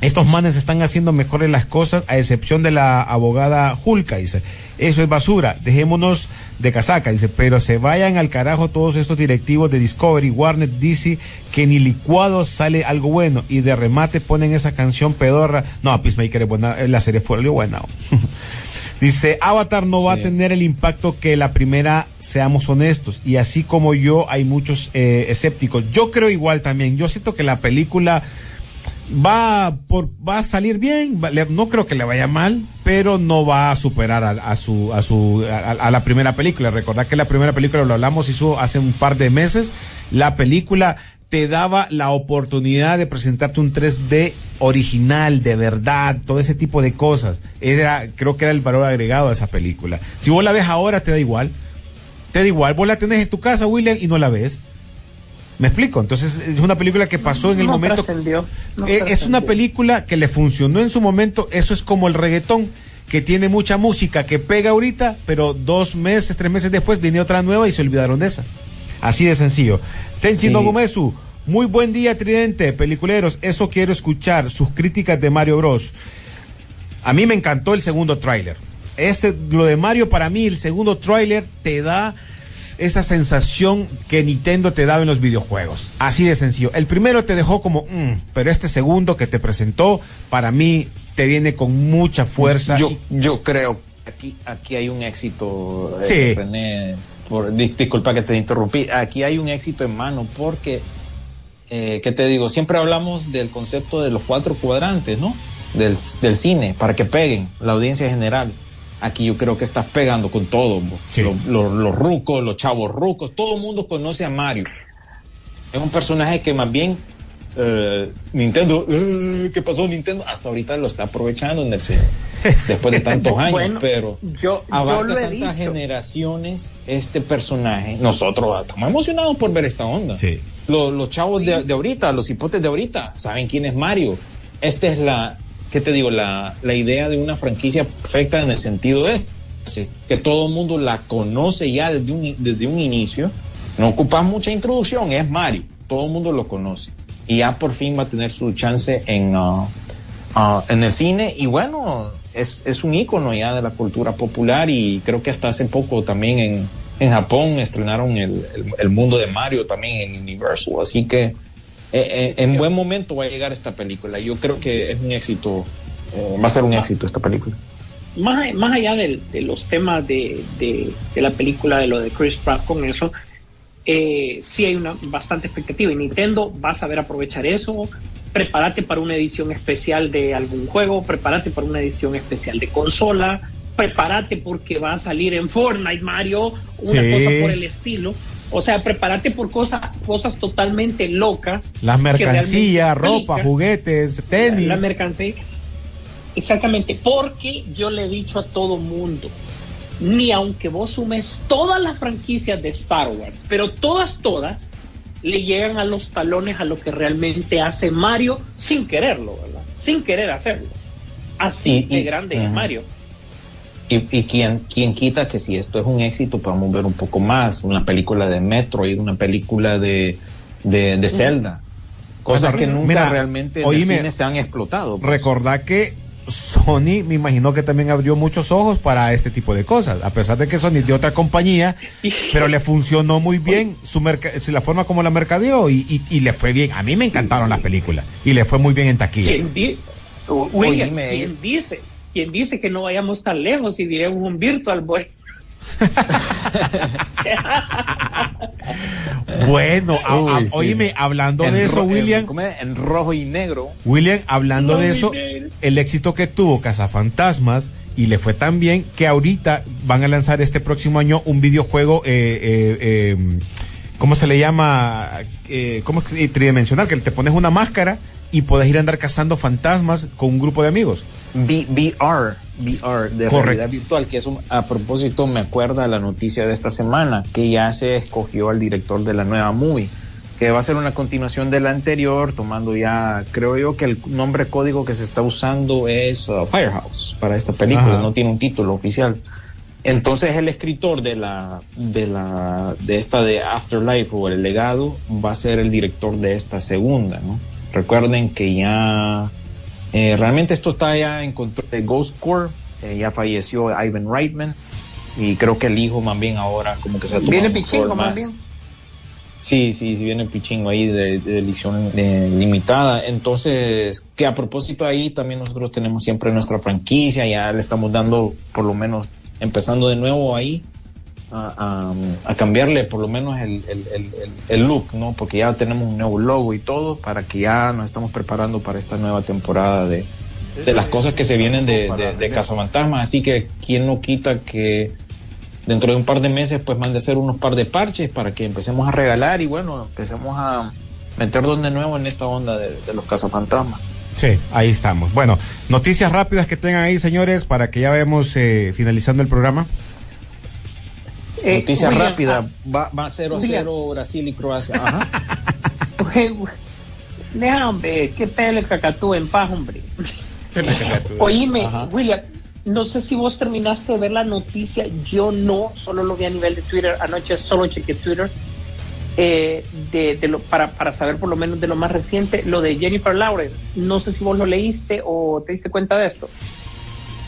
estos manes están haciendo mejores las cosas, a excepción de la abogada Julka, dice. Eso es basura, dejémonos de casaca, dice. Pero se vayan al carajo todos estos directivos de Discovery, Warner, DC, que ni licuados sale algo bueno. Y de remate ponen esa canción pedorra. No, Peacemaker es buena, eh, la serie fue buena. Dice, Avatar no va a tener el impacto que la primera, seamos honestos. Y así como yo, hay muchos eh, escépticos. Yo creo igual también. Yo siento que la película va por va a salir bien. va- le- no creo que le vaya mal, pero no va a superar a, su a su a, a la primera película. Recordad que la primera película lo hablamos hizo hace un par de meses. La película te daba la oportunidad de presentarte un 3D original, de verdad, todo ese tipo de cosas. Era, creo que era el valor agregado de esa película. Si vos la ves ahora, te da igual. te da igual. Vos la tenés en tu casa, William, y no la ves. ¿Me explico? Entonces es una película que pasó en el No momento. no Eh, es una película que le funcionó en su momento. Eso es como el reggaetón, que tiene mucha música que pega ahorita, pero dos meses, tres meses después viene otra nueva y se olvidaron de esa. Así de sencillo. Tenchi Sí. Nogumesu, muy buen día, Tridente, peliculeros. Eso quiero escuchar, sus críticas de Mario Bros. A mí me encantó el segundo tráiler. Ese, lo de Mario para mí, el segundo tráiler te da esa sensación que Nintendo te daba en los videojuegos. Así de sencillo. El primero te dejó como, "Mm", pero este segundo que te presentó, para mí, te viene con mucha fuerza. Yo, yo creo que aquí, aquí hay un éxito, eh, Sí. René, por- dis- disculpa que te interrumpí, aquí hay un éxito en mano porque, eh, ¿qué te digo? Siempre hablamos del concepto de los cuatro cuadrantes, ¿no? Del, del cine, para que peguen la audiencia general. Aquí yo creo que estás pegando con todo. Sí. Los rucos, los chavos rucos, todo el mundo conoce a Mario. Es un personaje que más bien eh, Nintendo, eh, ¿qué pasó Nintendo? Hasta ahorita lo está aprovechando en el cine. Después de tantos años, Bueno, pero yo- yo abarca lo he tantas dicho. generaciones este personaje. Nosotros estamos emocionados por ver esta onda. Sí. Los, los chavos de, de ahorita, los hipotes de ahorita, saben quién es Mario. Esta es la, ¿qué te digo? La, la idea de una franquicia perfecta en el sentido este, que todo el mundo la conoce ya desde un, desde un inicio. No ocupa mucha introducción, es Mario. Todo el mundo lo conoce. Y ya por fin va a tener su chance en, ah, ah, en el cine. Y bueno, es, es un ícono ya de la cultura popular y creo que hasta hace poco también en, en Japón estrenaron el, el- el mundo de Mario también en Universal. Así que eh, eh, en buen momento va a llegar esta película. Yo creo que es un éxito, eh, va a ser un éxito esta película. más, más allá de, los temas de, de- de la película, de lo de Chris Pratt con eso, eh, sí hay una bastante expectativa y Nintendo va a saber aprovechar eso. Prepárate para una edición especial de algún juego, prepárate para una edición especial de consola, prepárate porque va a salir en Fortnite Mario, una Sí. cosa por el estilo. O sea, prepárate por cosas, cosas totalmente locas. Las mercancías, ropa, juguetes, tenis. la mercancía. Exactamente, porque yo le he dicho a todo mundo, ni aunque vos sumes todas las franquicias de Star Wars, pero todas, todas, le llegan a los talones a lo que realmente hace Mario sin quererlo, ¿verdad? Sin querer hacerlo. Así Y- de y- grande es. Mario. Y, y quien, quien quita que si esto es un éxito, podamos ver un poco más, una película de Metroid, una película de, de, de Zelda. Cosas Bueno, que nunca mira, realmente en oíme, el cine se han explotado. pues. Recordá que Sony, me imagino que también abrió muchos ojos para este tipo de cosas, a pesar de que Sony es de otra compañía, pero le funcionó muy bien su merca- la forma como la mercadeó y, y, y le fue bien. A mí me encantaron las películas y le fue muy bien en taquilla. ¿Quién dice? William, Oíme, ¿quién dice? ¿Quién dice que no vayamos tan lejos y diremos un Virtual Boy? Bueno, a- a- Uy, sí. oíme, hablando En de eso, en- William. En rojo y negro. William, hablando de eso, el éxito que tuvo Cazafantasmas y le fue tan bien que ahorita van a lanzar este próximo año un videojuego, eh, eh, eh, ¿cómo se le llama? Eh, ¿Cómo es que- tridimensional? Que te pones una máscara y puedes ir a andar cazando fantasmas con un grupo de amigos. V- VR, VR, de Correcto. realidad virtual, que eso a propósito me acuerda la noticia de esta semana, que ya se escogió al director de la nueva movie, que va a ser una continuación de la anterior, tomando ya, creo yo que el nombre código que se está usando es uh, Firehouse para esta película, Ajá. no tiene un título oficial. Entonces el escritor de la de la de esta de Afterlife o el legado va a ser el director de esta segunda, ¿no? Recuerden que ya eh, realmente esto está ya en control de Ghost Corps, eh, ya falleció Ivan Reitman y creo que el hijo más bien ahora como que se ha tomado Viene Pichingo más bien. Sí, sí, sí viene Pichingo ahí de, de edición eh, limitada. Entonces, que a propósito ahí también nosotros tenemos siempre nuestra franquicia, ya le estamos dando por lo menos, empezando de nuevo ahí, a, a- a cambiarle por lo menos el, el- el- el- el look, ¿no? Porque ya tenemos un nuevo logo y todo para que ya nos estamos preparando para esta nueva temporada de, de las cosas que se vienen de, de, de Cazafantasmas. Así que, ¿quién no quita que dentro de un par de meses pues mande a hacer unos par de parches para que empecemos a regalar y bueno, empecemos a meternos de nuevo en esta onda de, de los cazafantasmas. Sí, ahí estamos. Bueno, noticias rápidas que tengan ahí, señores, para que ya vayamos eh, finalizando el programa. Eh, Noticia William, rápida, va, va 0 a William. 0 Brasil y Croacia. Ajá. Deja, hombre, qué pele cacatú en paz, hombre. Oíme, Ajá. William, no sé si vos terminaste de ver la noticia, yo no, solo lo vi a nivel de Twitter, anoche solo chequé Twitter, eh, de, de lo, para, para saber por lo menos de lo más reciente, lo de Jennifer Lawrence. No sé si vos lo leíste o te diste cuenta de esto.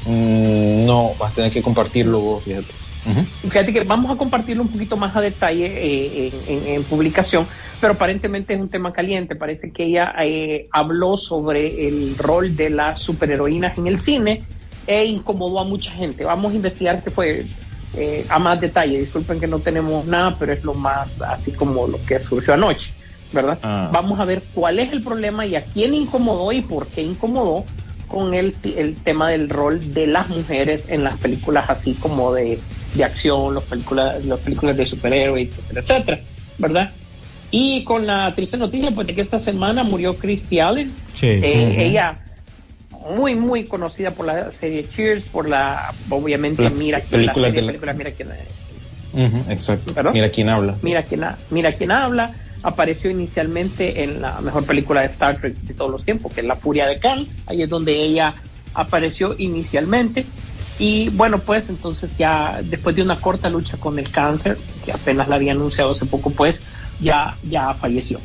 Mm, no, vas a tener que compartirlo vos, fíjate. Ujú. Fíjate que vamos a compartirlo un poquito más a detalle eh, en, en- en publicación, pero aparentemente es un tema caliente. Parece que ella eh, habló sobre el rol de las superheroínas en el cine e incomodó a mucha gente. Vamos a investigar qué fue eh, a más detalle. Disculpen que no tenemos nada, pero es lo más así como lo que surgió anoche, ¿verdad? Ah. Vamos a ver cuál es el problema y a quién incomodó y por qué incomodó con el, el tema del rol de las mujeres en las películas así como de, de acción, las películas, las películas de superhéroes, etcétera, etcétera, ¿verdad? Y con la triste noticia pues de que esta semana murió Christy Allen, Sí. Eh, ella muy muy conocida por la serie Cheers, por la obviamente La Mira quién película la serie de la- película Mira quién Ujú, exacto. ¿Perdón? Mira quién habla. Mira quién, ha- mira quién habla. Apareció inicialmente en la mejor película de Star Trek de todos los tiempos, que es La Furia de Khan. Ahí es donde ella apareció inicialmente. Y bueno, pues entonces ya después de una corta lucha con el cáncer, que apenas la había anunciado hace poco, pues ya, ya falleció.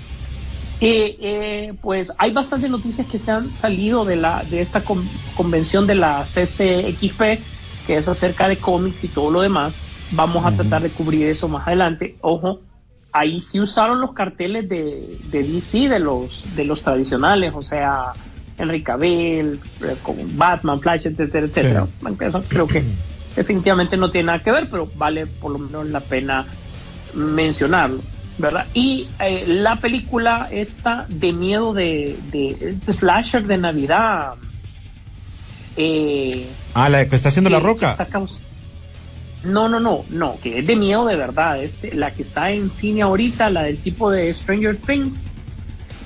Eh, eh, pues hay bastantes noticias que se han salido de la de esta con- convención de la CCXP, que es acerca de cómics y todo lo demás. Vamos a tratar de cubrir eso más adelante. Ojo, ahí sí usaron los carteles de, de DC, de los, de los tradicionales, o sea, Henry Cavill, eh, con Batman, Flash, etcétera, etcétera. Eso creo que definitivamente no tiene nada que ver, pero vale por lo menos la pena mencionarlo, ¿verdad? Y eh, la película esta de miedo de, de, de slasher de Navidad. Eh, Ah, la que está haciendo la roca. está caus- No, no, no, no, que es de miedo de verdad. Este, la que está en cine ahorita, la del tipo de Stranger Things,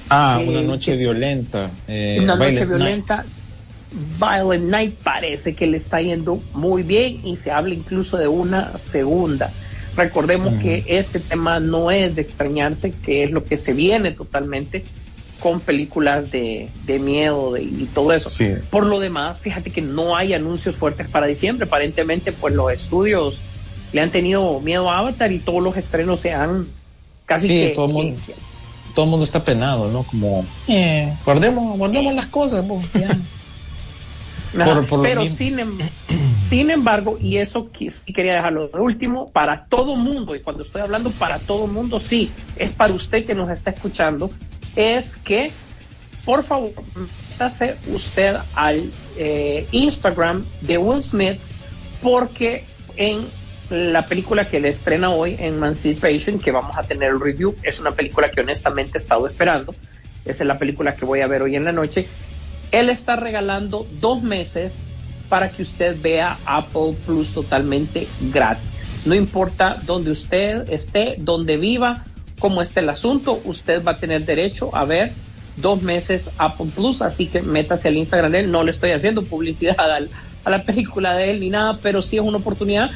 Ah, Eh, una noche que- violenta. eh, una noche Violent violenta. Violent Night parece que le está yendo muy bien y se habla incluso de una segunda. Recordemos que este tema no es de extrañarse, que es lo que se viene totalmente con películas de, de miedo de- y todo eso. Sí. Por lo demás, fíjate que no hay anuncios fuertes para diciembre. Aparentemente, pues los estudios le han tenido miedo a Avatar y todos los estrenos se han casi Sí, que, todo el mundo. todo el mundo está penado, ¿no? Como, eh, guardemos, guardemos las cosas, pues, ya. Ajá, Por- por lo pero sin, em- sin embargo, y eso sí quería dejarlo de último, para todo mundo, y cuando estoy hablando para todo mundo, sí, es para usted que nos está escuchando, es que, por favor, métase usted al eh, Instagram de Will Smith, porque en la película que le estrena hoy en Emancipation, que vamos a tener el review, es una película que honestamente he estado esperando. Es la película que voy a ver hoy en la noche. Él está regalando dos meses para que usted vea Apple Plus totalmente gratis. No importa dónde usted esté, dónde viva, cómo esté el asunto, usted va a tener derecho a ver dos meses Apple Plus, así que métase al Instagram de él. No le estoy haciendo publicidad al- a la película de él ni nada, pero sí es una oportunidad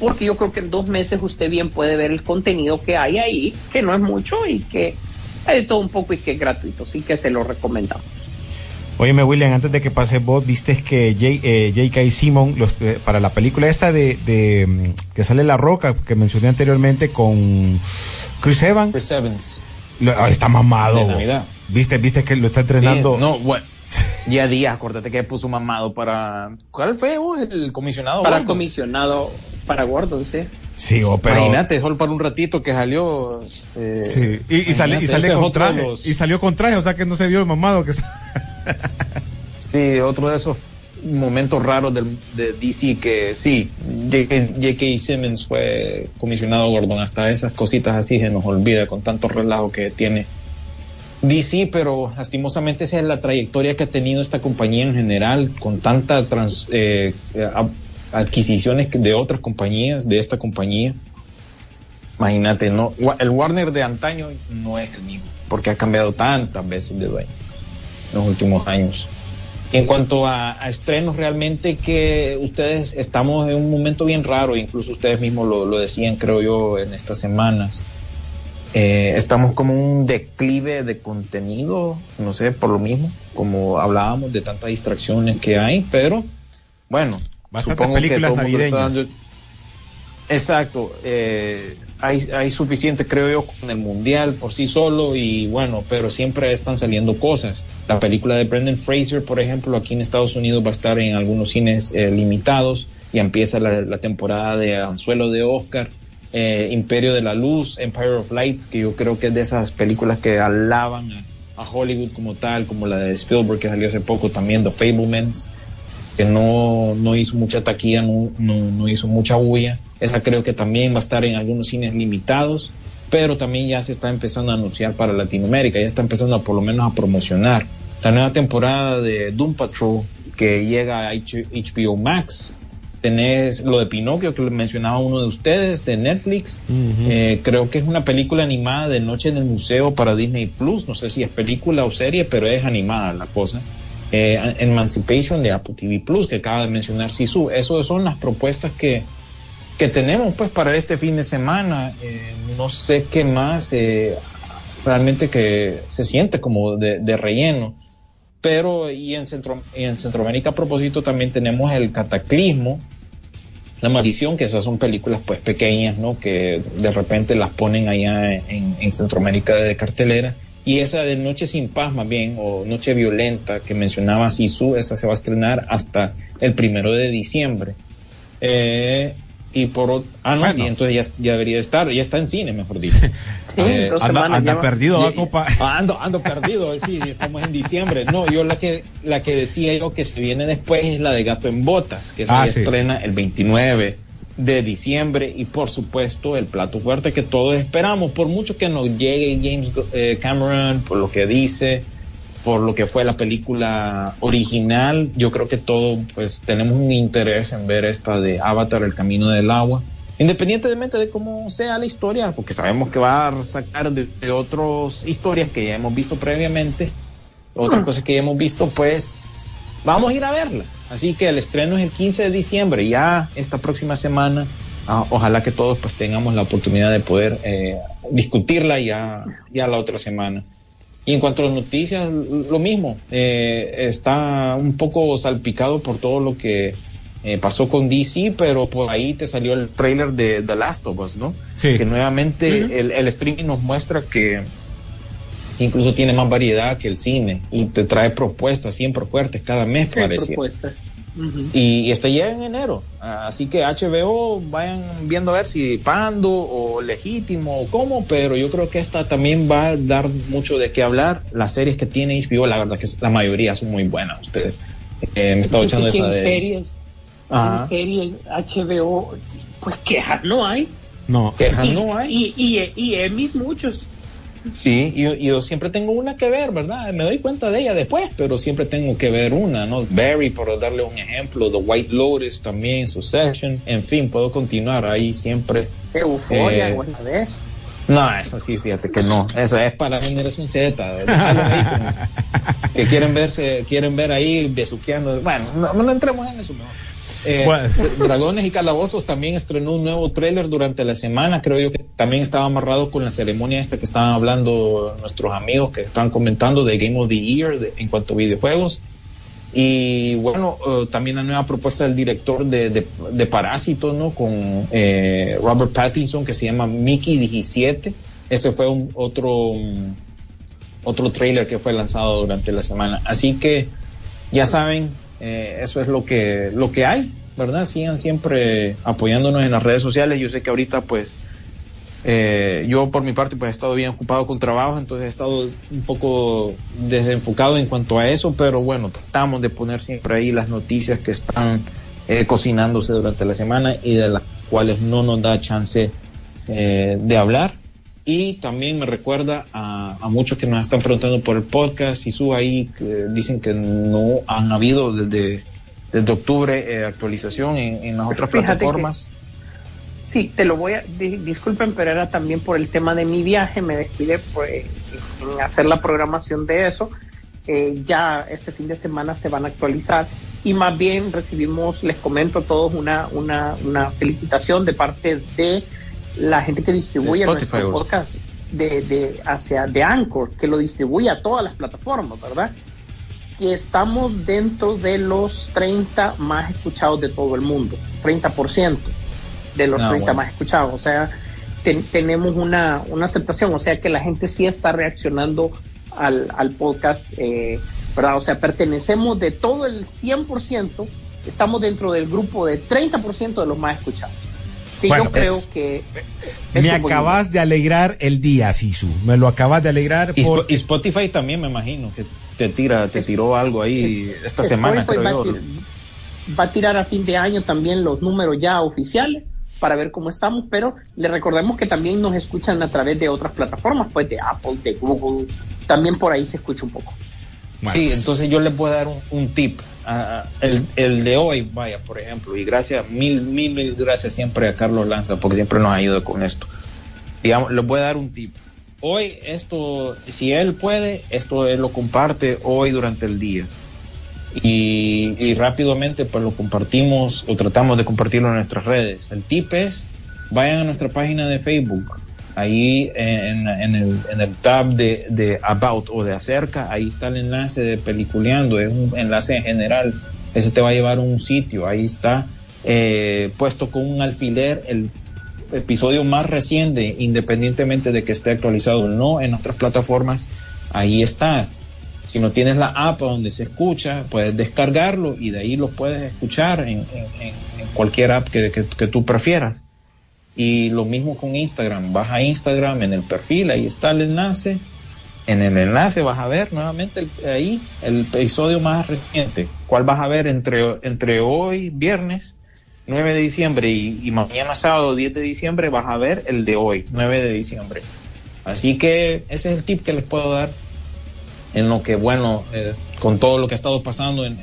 porque yo creo que en dos meses usted bien puede ver el contenido que hay ahí, que no es mucho y que hay de todo un poco y que es gratuito, así que se lo recomendamos. Óyeme, William, antes de que pase vos, viste que J- eh, J.K. Simon, los, eh, para la película esta de, de, mm, que sale La Roca, que mencioné anteriormente con Chris Evans, Chris Evans. lo- ah, está mamado. De. Navidad. Viste, viste que lo está entrenando. Sí, no, bueno. Día a día, acuérdate que puso mamado para. ¿Cuál fue vos? el comisionado? Para Gordon? comisionado, para Gordon, sí. Sí, oh, pero. Imagínate, solo para un ratito que salió. eh, Sí, y, y sale, y sale con traje. Y salió con traje, o sea que no se vio el mamado que está. Sí, otro de esos momentos raros de DC que sí, J.K. Simmons fue comisionado Gordon, hasta esas cositas así se nos olvida con tanto relajo que tiene DC, pero lastimosamente esa es la trayectoria que ha tenido esta compañía en general, con tantas eh, adquisiciones de otras compañías, de esta compañía. Imagínate, no, el Warner de antaño no es el mismo, porque ha cambiado tantas veces de dueño en los últimos años. En cuanto a, a, estrenos, realmente que ustedes estamos en un momento bien raro, incluso ustedes mismos lo, lo decían, creo yo, en estas semanas. Eh, estamos como un declive de contenido, no sé, por lo mismo, como hablábamos de tantas distracciones que hay, pero bueno, Bastantes películas navideñas. Dando... Exacto, eh, hay, hay suficiente, creo yo, con el mundial por sí solo y bueno, pero siempre están saliendo cosas. La película de Brendan Fraser, por ejemplo, aquí en Estados Unidos va a estar en algunos cines eh, limitados y empieza la, temporada de Anzuelo de Oscar. Eh, Imperio de la Luz, Empire of Light, que yo creo que es de esas películas que alaban a, a Hollywood como tal, como la de Spielberg que salió hace poco, también The Fablemans, que no, no hizo mucha taquilla, no, no, no hizo mucha bulla. Esa creo que también va a estar en algunos cines limitados, pero también ya se está empezando a anunciar para Latinoamérica, ya está empezando a, por lo menos a promocionar. La nueva temporada de Doom Patrol que llega a HBO Max, tenés lo de Pinocchio que mencionaba uno de ustedes de Netflix uh -huh. eh, creo que es una película animada de Noche en el Museo para Disney Plus no sé si es película o serie pero es animada la cosa eh, Emancipation de Apple TV Plus que acaba de mencionar Sisu eso son las propuestas que que tenemos pues para este fin de semana eh, no sé qué más eh, realmente que se siente como de, de relleno pero y en, Centro, y en Centroamérica a propósito también tenemos el Cataclismo, La Maldición, que esas son películas pues pequeñas, ¿no? Que de repente las ponen allá en, en Centroamérica de cartelera. Y esa de Noche sin Paz más bien, o Noche Violenta, que mencionaba Sisu, esa se va a estrenar hasta el primero de diciembre. Eh, y por ah no bueno. y entonces ya, ya, debería estar ya está en cine mejor dicho sí, eh, anda, anda perdido va copa ando ando perdido sí estamos en diciembre no yo la que la que decía yo que se viene después es la de Gato en Botas que se ah, sí. estrena el 29 de diciembre y por supuesto el plato fuerte que todos esperamos por mucho que nos llegue James eh, Cameron por lo que dice por lo que fue la película original. Yo creo que todos pues tenemos un interés en ver esta de Avatar, el camino del agua. Independientemente de cómo sea la historia, porque sabemos que va a sacar de, de otras historias que ya hemos visto previamente, otras cosas que ya hemos visto, pues vamos a ir a verla. Así que el estreno es el 15 de diciembre, ya esta próxima semana. Ah, ojalá que todos pues tengamos la oportunidad de poder eh, discutirla ya, ya la otra semana. Y en cuanto a las noticias, lo mismo. Eh, está un poco salpicado por todo lo que eh, pasó con DC, pero por ahí te salió el trailer de The Last of Us, ¿no? Sí. Que nuevamente uh -huh. el, el, streaming nos muestra que incluso tiene más variedad que el cine y te trae propuestas siempre fuertes cada mes, parece. Uh -huh. y, y está ya en enero. Así que HBO vayan viendo a ver si pando o legítimo o cómo, pero yo creo que esta también va a dar mucho de qué hablar. Las series que tiene HBO, la verdad que la mayoría son muy buenas. Ustedes eh, me estaba echando esa en de. Series, Ajá. En series HBO, pues quejas no hay. No, quejas y, no hay. Y, y, y Emmys muchos. Sí, y, y, yo siempre tengo una que ver, ¿verdad? Me doy cuenta de ella después, pero siempre tengo que ver una, ¿no? Barry, por darle un ejemplo, The White Lotus también, Succession, en fin, puedo continuar ahí siempre. Euforia, eh, buena vez. No, eso sí, fíjate que no. Eso es para generación Z. que quieren verse, quieren ver ahí besuqueando. Bueno, no, no entremos en eso mejor. Eh, bueno. Dragones y Calabozos también estrenó un nuevo tráiler durante la semana. Creo yo que también estaba amarrado con la ceremonia esta que estaban hablando nuestros amigos que estaban comentando de Game of the Year de, en cuanto a videojuegos. Y bueno, uh, también la nueva propuesta del director de, de, de Parásito, ¿no? Con eh, Robert Pattinson que se llama Mickey 17. Ese fue un, otro, um, otro trailer que fue lanzado durante la semana. Así que ya saben, eh, eso es lo que, lo que hay, ¿verdad? Sigan siempre apoyándonos en las redes sociales. Yo sé que ahorita, pues, eh, yo por mi parte, pues he estado bien ocupado con trabajo, entonces he estado un poco desenfocado en cuanto a eso, pero bueno, tratamos de poner siempre ahí las noticias que están eh, cocinándose durante la semana y de las cuales no nos da chance eh, de hablar. Y también me recuerda a, a, muchos que nos están preguntando por el podcast. y su ahí que dicen que no han habido desde, desde octubre eh, actualización en, en, las otras Fíjate plataformas. Que, sí, te lo voy a. Di, disculpen, pero era también por el tema de mi viaje. Me descuidé pues, sin hacer la programación de eso. eh, ya este fin de semana se van a actualizar y más bien recibimos, les comento a todos, una, una, una felicitación de parte de la gente que distribuye Spotify, nuestro podcast de, de, hacia, de Anchor, que lo distribuye a todas las plataformas, ¿verdad? Que estamos dentro de los 30 más escuchados de todo el mundo, 30% de los Ah, 30 bueno. más escuchados. O sea, ten- tenemos una, una aceptación, o sea que la gente sí está reaccionando al, al podcast, eh, ¿verdad? O sea, pertenecemos de todo el 100%, estamos dentro del grupo de 30% de los más escuchados. Que Bueno, yo creo es- que... Me acabas de alegrar el día, Sisu. Me lo acabas de alegrar Y, por... Spo- y Spotify también me imagino que te tira, te tiró algo ahí esta semana, creo va, a yo. va a tirar a fin de año también los números ya oficiales para ver cómo estamos, pero le recordemos que también nos escuchan a través de otras plataformas, pues de Apple, de Google, también por ahí se escucha un poco. Bueno, sí, pues, entonces yo les puedo dar un, un tip. El, el de hoy, vaya, por ejemplo, y gracias, mil, mil, mil gracias siempre a Carlos Lanza, porque siempre nos ayuda con esto. Digamos, les voy a dar un tip. Hoy esto, si él puede, esto él lo comparte hoy durante el día. Y, y rápidamente pues lo compartimos o tratamos de compartirlo en nuestras redes. El tip es, vayan a nuestra página de Facebook. Ahí en, en el, en el tab de, About o de Acerca, ahí está el enlace de Peliculeando, es un enlace en general. Ese te va a llevar a un sitio, ahí está eh, puesto con un alfiler el episodio más reciente, independientemente de que esté actualizado o no en otras plataformas, ahí está. Si no tienes la app donde se escucha, puedes descargarlo y de ahí lo puedes escuchar en, cualquier app que- que tú prefieras. Y lo mismo con Instagram. Vas a Instagram en el perfil, ahí está el enlace. En el enlace vas a ver nuevamente el- ahí el episodio más reciente. ¿Cuál vas a ver entre, entre hoy, viernes, 9 de diciembre, y, mañana sábado, 10 de diciembre? Vas a ver el de hoy, 9 de diciembre. Así que ese es el tip que les puedo dar en lo que, bueno, eh, con todo lo que ha estado pasando en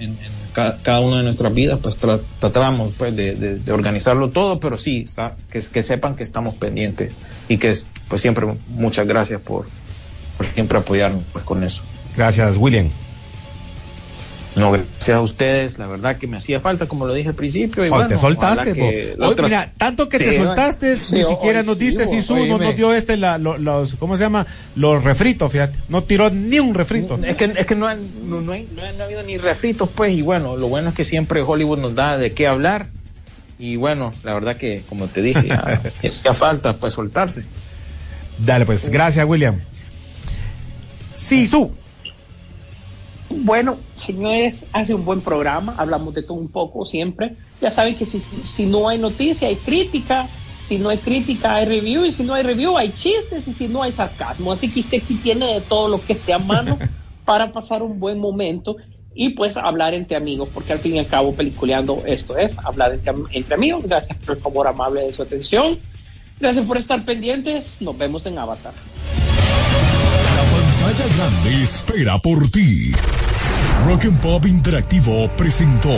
ca- cada una de nuestras vidas, pues tra- tratamos pues, de, de- organizarlo todo, pero sí, que, sepan que estamos pendientes y que es, pues siempre muchas gracias por, por siempre apoyarnos pues, con eso. Gracias, William. No, gracias a ustedes, la verdad que me hacía falta, como lo dije al principio. Y Oh, bueno, te soltaste, que Hoy, otra- mira, tanto que Sí, te soltaste, Sí, ni hoy siquiera nos diste bo- Sisu, no nos dio este, la, lo- los, ¿cómo se llama? Los refritos, fíjate. No tiró ni un refrito. Es que, es que no, han- no, no hay- no han habido ni refritos, pues, y bueno, lo bueno es que siempre Hollywood nos da de qué hablar. Y bueno, la verdad que, como te dije, ya falta pues soltarse. Dale, pues, gracias, William. Sisu. Bueno, señores, hace un buen programa, hablamos de todo un poco siempre. Ya saben que si, si no hay noticia, hay crítica, si no hay crítica, hay review, y si no hay review, hay chistes, y si no hay sarcasmo. Así que usted aquí tiene de todo lo que esté a mano para pasar un buen momento y pues hablar entre amigos, porque al fin y al cabo, peliculeando esto es hablar entre, entre amigos. Gracias por el favor amable de su atención. Gracias por estar pendientes. Nos vemos en Avatar. La pantalla grande espera por ti. Rock and Pop Interactivo presentó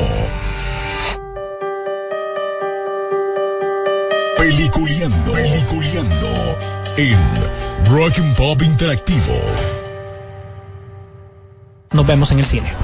Peliculeando, Peliculeando en Rock and Pop Interactivo. Nos vemos en el cine.